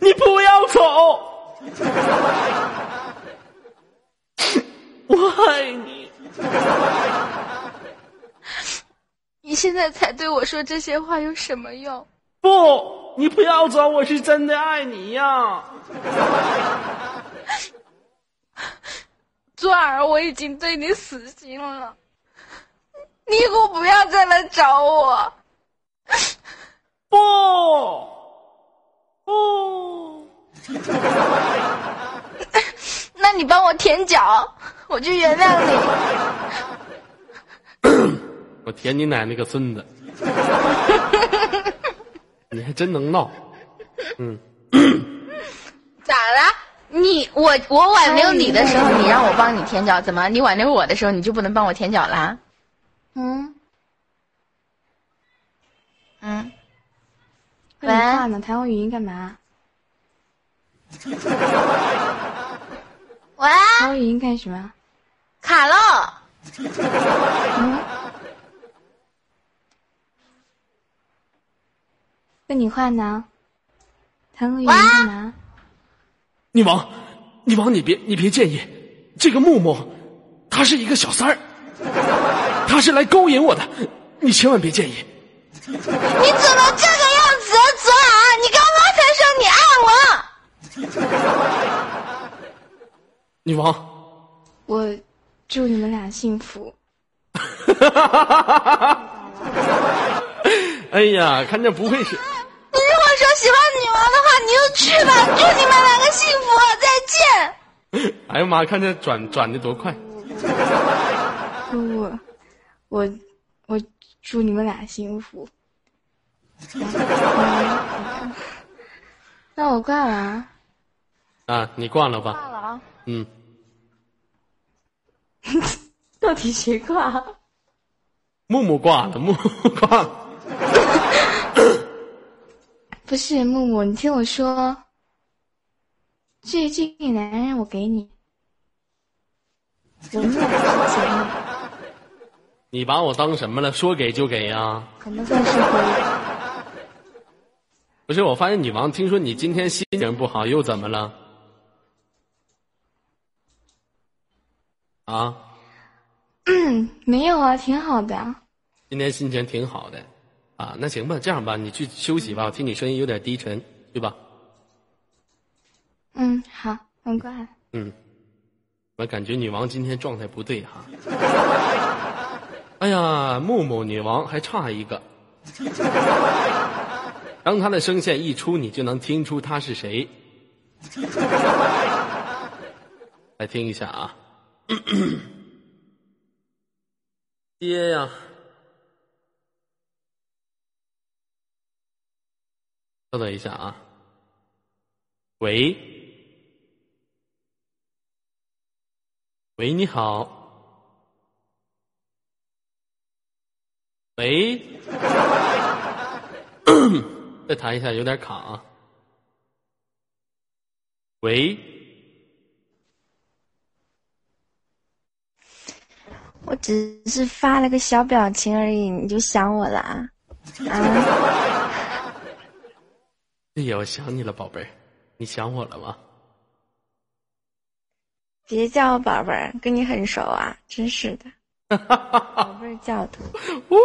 你不要走，*laughs* 我爱你。*laughs* 你现在才对我说这些话有什么用？不，你不要走，我是真的爱你呀。*laughs* 左耳，我已经对你死心了，你以后不要再来找我。不，不，那你帮我舔脚，我就原谅你。*coughs* 我舔你奶奶个孙子！*laughs* 你还真能闹，嗯，*coughs* 咋了？你我我挽留你的时候，你让我帮你舔脚，怎么？你挽留我的时候，你就不能帮我舔脚啦？嗯，嗯，喂你话呢，谈我语音干嘛？*laughs* 喂，谈我语音干什么？卡了。嗯，跟你话呢，谈我语音干嘛？女王，女王，你别你别介意，这个木木，他是一个小三儿，他是来勾引我的，你千万别介意。你怎么这个样子，左耳？你刚刚才说你爱我。女王，我祝你们俩幸福。*laughs* 哎呀，看这不会是。说喜欢女王的话，你就去吧。祝你们两个幸福，再见。哎呀妈，看这转转的多快！不，我我我祝你们俩幸福。那我挂了啊。啊，你挂了吧？挂了啊。嗯。*laughs* 到底谁挂？木木挂了，木木挂了。不是木木，你听我说，这这个男人我给你，我们俩是姐妹，*laughs* 你把我当什么了？说给就给呀、可能算是回不是，我发现女王，听说你今天心情不好，又怎么了？啊，嗯，没有啊，挺好的。今天心情挺好的，啊，那行吧，这样吧，你去休息吧，我听你声音有点低沉，对吧。嗯，好，很乖。嗯，我感觉女王今天状态不对哈。哎呀，木木女王还差一个，当她的声线一出，你就能听出她是谁。来听一下啊，*coughs* 爹呀，稍等一下啊，喂。喂，你好。喂，再谈一下，有点卡啊。喂，我只是发了个小表情而已，你就想我了啊？啊？哎呀，我想你了，宝贝儿，你想我了吗？别叫我宝贝儿，跟你很熟啊，真是的。*laughs* 宝贝儿叫的。呜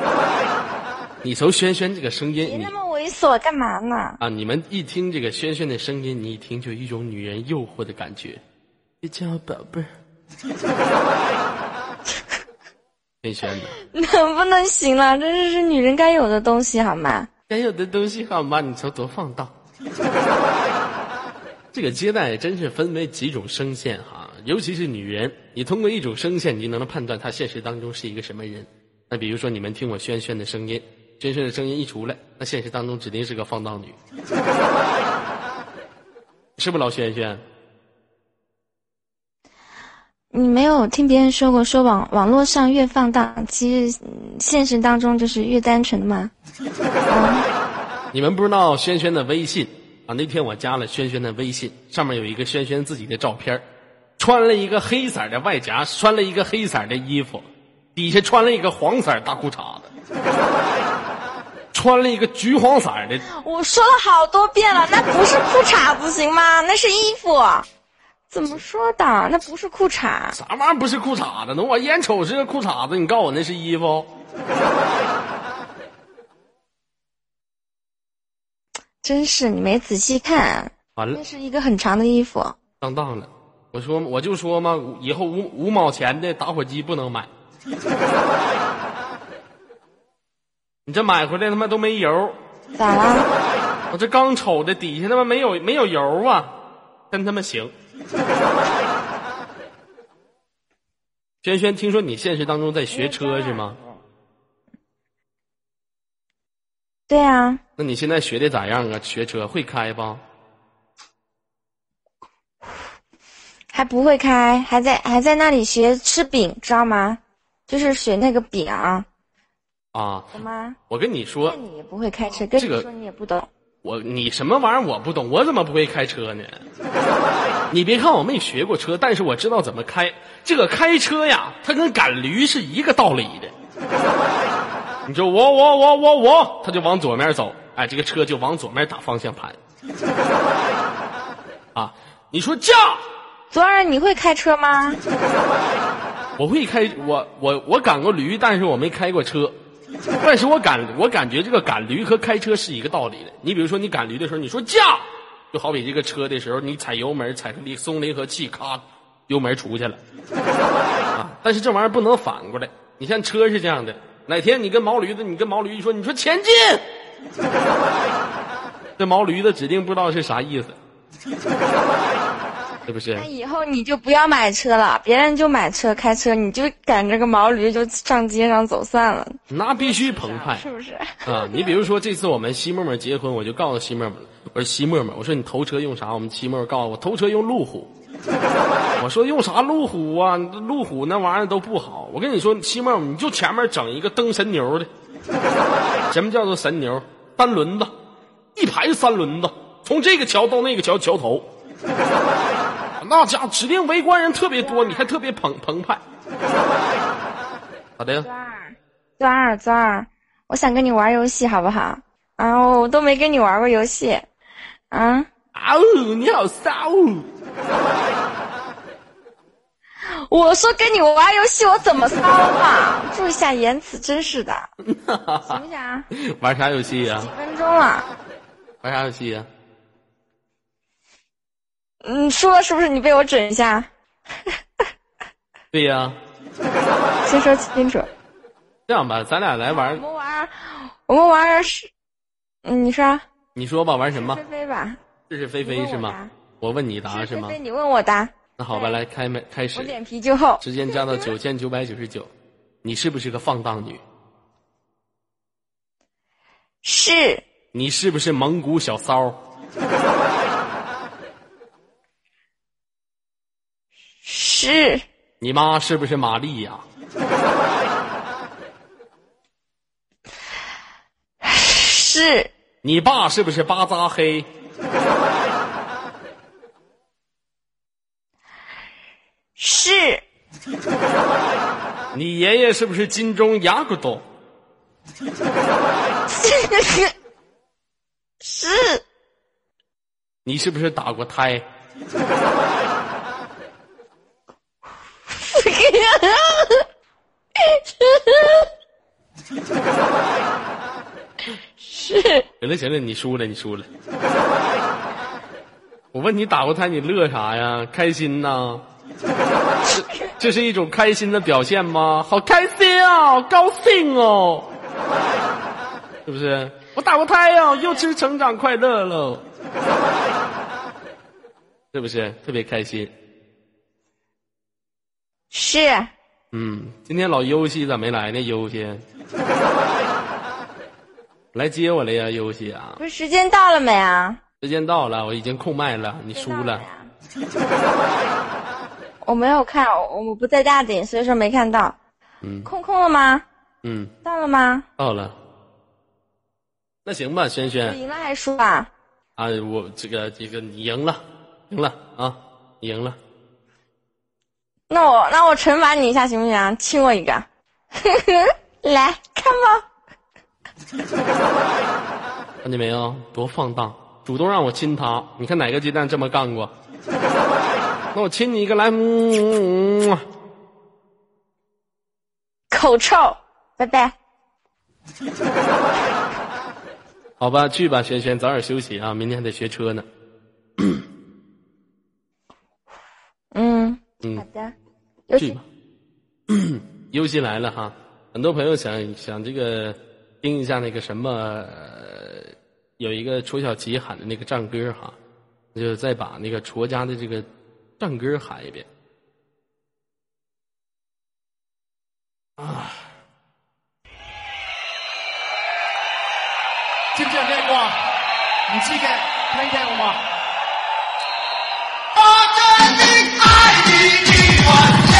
*laughs* 你瞅轩轩这个声音，你那么猥琐，干嘛呢？啊，你们一听这个轩轩的声音，你一听就有一种女人诱惑的感觉。别叫我宝贝儿，*laughs* 轩轩的，能不能行了？这是是女人该有的东西，好吗？该有的东西好吗？你瞅多放荡。*laughs* 这个接待真是分为几种声线哈，尤其是女人，你通过一种声线，你就能判断她现实当中是一个什么人。那比如说，你们听我轩轩的声音，轩轩的声音一出来，那现实当中指定是个放荡女，*laughs* 是不老轩轩？你没有听别人说过，说网网络上越放荡，其实嗯现实当中就是越单纯的吗？*laughs* 你们不知道轩轩的微信啊？那天我加了轩轩的微信，上面有一个轩轩自己的照片儿穿了一个黑色的外夹，穿了一个黑色的衣服，底下穿了一个黄色大裤衩子，*laughs* 穿了一个橘黄色的，我说了好多遍了，那不是裤衩子行吗？那是衣服。怎么说的？那不是裤衩。啥玩意儿不是裤衩子呢？我眼瞅是个裤衩子，你告诉我那是衣服？真是你没仔细看，完了那，是一个很长的衣服。上当了。我说我就说嘛，以后五五毛钱的打火机不能买。你这买回来他妈都没油，咋了？我这刚瞅的底下他妈没有没有油啊，真他妈行。*laughs* 轩轩，听说你现实当中在学车是吗？对啊，那你现在学的咋样啊？学车会开不？还不会开，还在还在那里学吃饼，知道吗？就是学那个饼啊，啊？我跟你说，你也不会开车，跟这个你说你也不懂。我你什么玩意儿我不懂，我怎么不会开车呢？你别看我没学过车，但是我知道怎么开。这个开车呀，它跟赶驴是一个道理的。你说我我我我我，他就往左面走，哎，这个车就往左面打方向盘。啊，你说驾，左耳，你会开车吗？我会开，我我我赶过驴，但是我没开过车。但是我感我感觉这个赶驴和开车是一个道理的。你比如说你赶驴的时候，你说驾，就好比这个车的时候，你踩油门，踩离松离合器，咔，油门出去了。啊，但是这玩意儿不能反过来。你像车是这样的，哪天你跟毛驴子，你跟毛驴说，你说前进，这毛驴子指定不知道是啥意思，是不是那？以后你就不要买车了，别人就买车开车，你就赶着个毛驴就上街上走算了，那必须澎湃。是不是？啊，你比如说这次我们西沫沫结婚，我就告诉西沫沫了，我说西沫沫，我说你头车用啥？我们西沫沫告诉我头车用路虎。我说用啥路虎啊？路虎那玩意儿都不好。我跟你说，西沫沫，你就前面整一个蹬神牛的。什么叫做神牛？三轮子，一排三轮子，从这个桥到那个桥桥头。那家伙指定围观人特别多，你还特别澎澎湃。*laughs* 咋的？钻儿，钻儿，钻儿，我想跟你玩游戏，好不好？啊，我都没跟你玩过游戏，啊，啊哦，你好骚哦！*laughs* 我说跟你玩游戏，我怎么骚嘛？注意一下言辞，真是的，*laughs* 行不行啊？玩啥游戏呀、几分钟了，玩啥游戏呀、嗯，说是不是你被我整一下？*laughs* 对呀、先说清楚。这样吧，咱俩来玩我。们玩，我们玩是，嗯，你说你说吧，玩什么飞？飞吧，是是非你问我非是吗？我问你答是吗飞？飞，你问我答，那好吧，来开门开始我，脸皮就厚。时间加到 *laughs* 九千九百九十九。你是不是个放荡女？是你是不是蒙古小骚？*laughs* 是你妈是不是玛丽呀？是你爸是不是巴扎黑？是你爷爷是不是金钟牙骨朵？*laughs* 是你是不是打过胎？*laughs* 是行了行了，你输了，你输了。我问你打过胎，你乐啥呀？开心呐？这这是一种开心的表现吗？好开心啊，高兴哦，是不是？我打过胎哦，又吃成长快乐喽，是不是？特别开心。是，嗯，今天老优西咋没来呢？优西，*laughs* 来接我了呀，优西啊！不是时间到了没啊？时间到了，我已经控麦了，你输了。我没有看，我我不在大顶，所以说没看到。嗯空空了吗？嗯，到了吗？到了。那行吧，轩我轩赢了还是输了？啊，我这个这个你赢了，赢了啊，你赢了。那我那我惩罚你一下行不行啊？亲我一个，*laughs* 来看吧。看见没有？多放荡，主动让我亲他。你看哪个鸡蛋这么干过？那我亲你一个来，嗯，嗯口臭，拜拜。好吧，去吧，轩轩，早点休息啊，明天还得学车呢。好，的。有去吧。*clears throat* 优西来了哈，很多朋友想想这个听一下那个什么，呃有一个楚小琪喊的那个战歌哈，就再把那个卓家的这个战歌喊一遍。啊，知唔知有聽過啊？唔知嘅聽聽好嘛？Three, two, one.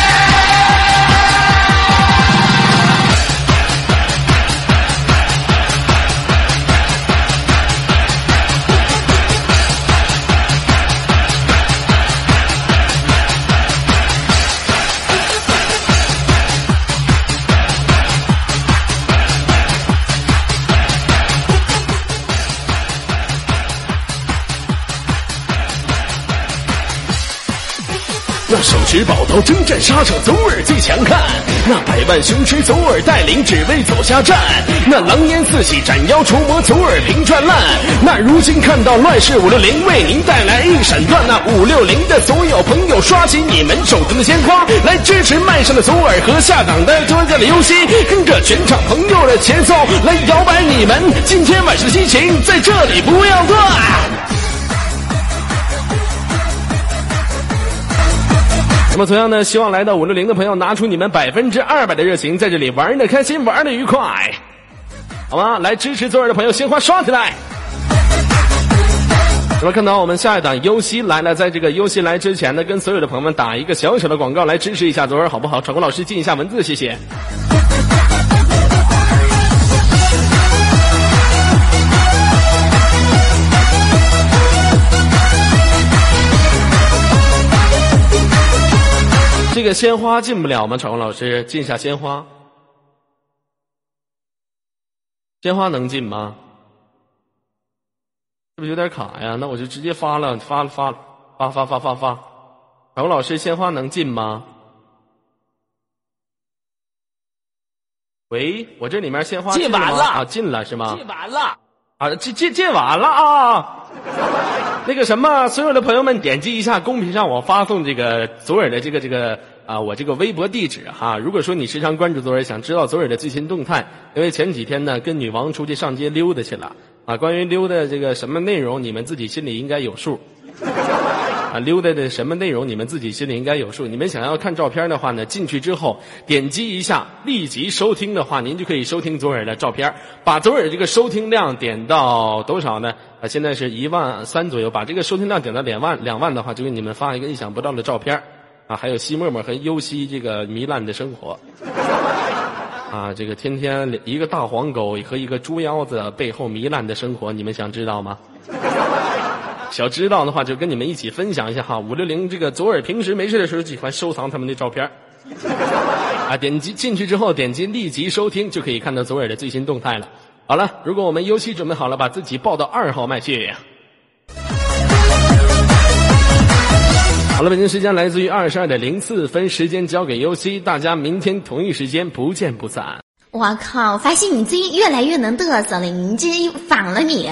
那手持宝刀征战沙场，左耳最强悍。那百万雄师左耳带领，只为走下战。那狼烟四起，斩妖除魔，左耳平转烂。那如今看到乱世五六零为您带来一闪断。那五六零的所有朋友，刷起你们手中的鲜花，来支持麦上的左耳和下岗的专家的游戏，跟着全场朋友的节奏来摇摆你们今天晚上的心情，在这里不要断。那么同样呢，希望来到五六零的朋友拿出你们百分之二百的热情，在这里玩的开心，玩的愉快，好吗？来支持左耳的朋友，鲜花刷起来。那么看到我们下一档优西来了，在这个优西来之前呢，跟所有的朋友们打一个小小的广告，来支持一下左耳好不好？闯过老师进一下文字，谢谢。这个鲜花进不了吗？场工老师，进一下鲜花。鲜花能进吗？是不是有点卡呀？那我就直接发了，发了，发了，发发发发发。场工老师，鲜花能进吗？喂，我这里面鲜花进完了啊，进了是吗？进完了。啊，进进进完了啊！那个什么，所有的朋友们点击一下公屏上我发送这个左耳的这个这个啊，我这个微博地址哈。如果说你时常关注左耳，想知道左耳的最新动态，因为前几天呢跟女王出去上街溜达去了啊。关于溜达这个什么内容，你们自己心里应该有数。啊，溜达的什么内容，你们自己心里应该有数。你们想要看照片的话呢，进去之后点击一下立即收听的话，您就可以收听左耳的照片。把左耳这个收听量点到多少呢？现在是一万三左右。把这个收听量点到两万两万的话，就给你们发一个意想不到的照片。啊，还有西沫沫和优西这个糜烂的生活。啊，这个天天一个大黄狗和一个猪腰子背后糜烂的生活，你们想知道吗？想知道的话，就跟你们一起分享一下哈。五六零这个左耳平时没事的时候喜欢收藏他们的照片啊，点击进去之后点击立即收听，就可以看到左耳的最新动态了。好了，如果我们优西准备好了，把自己抱到二号麦去。好了，北京时间来自于二十二点零四分，时间交给优西，大家明天同一时间不见不散。我靠！发现你最近越来越能嘚瑟了，你这反了你。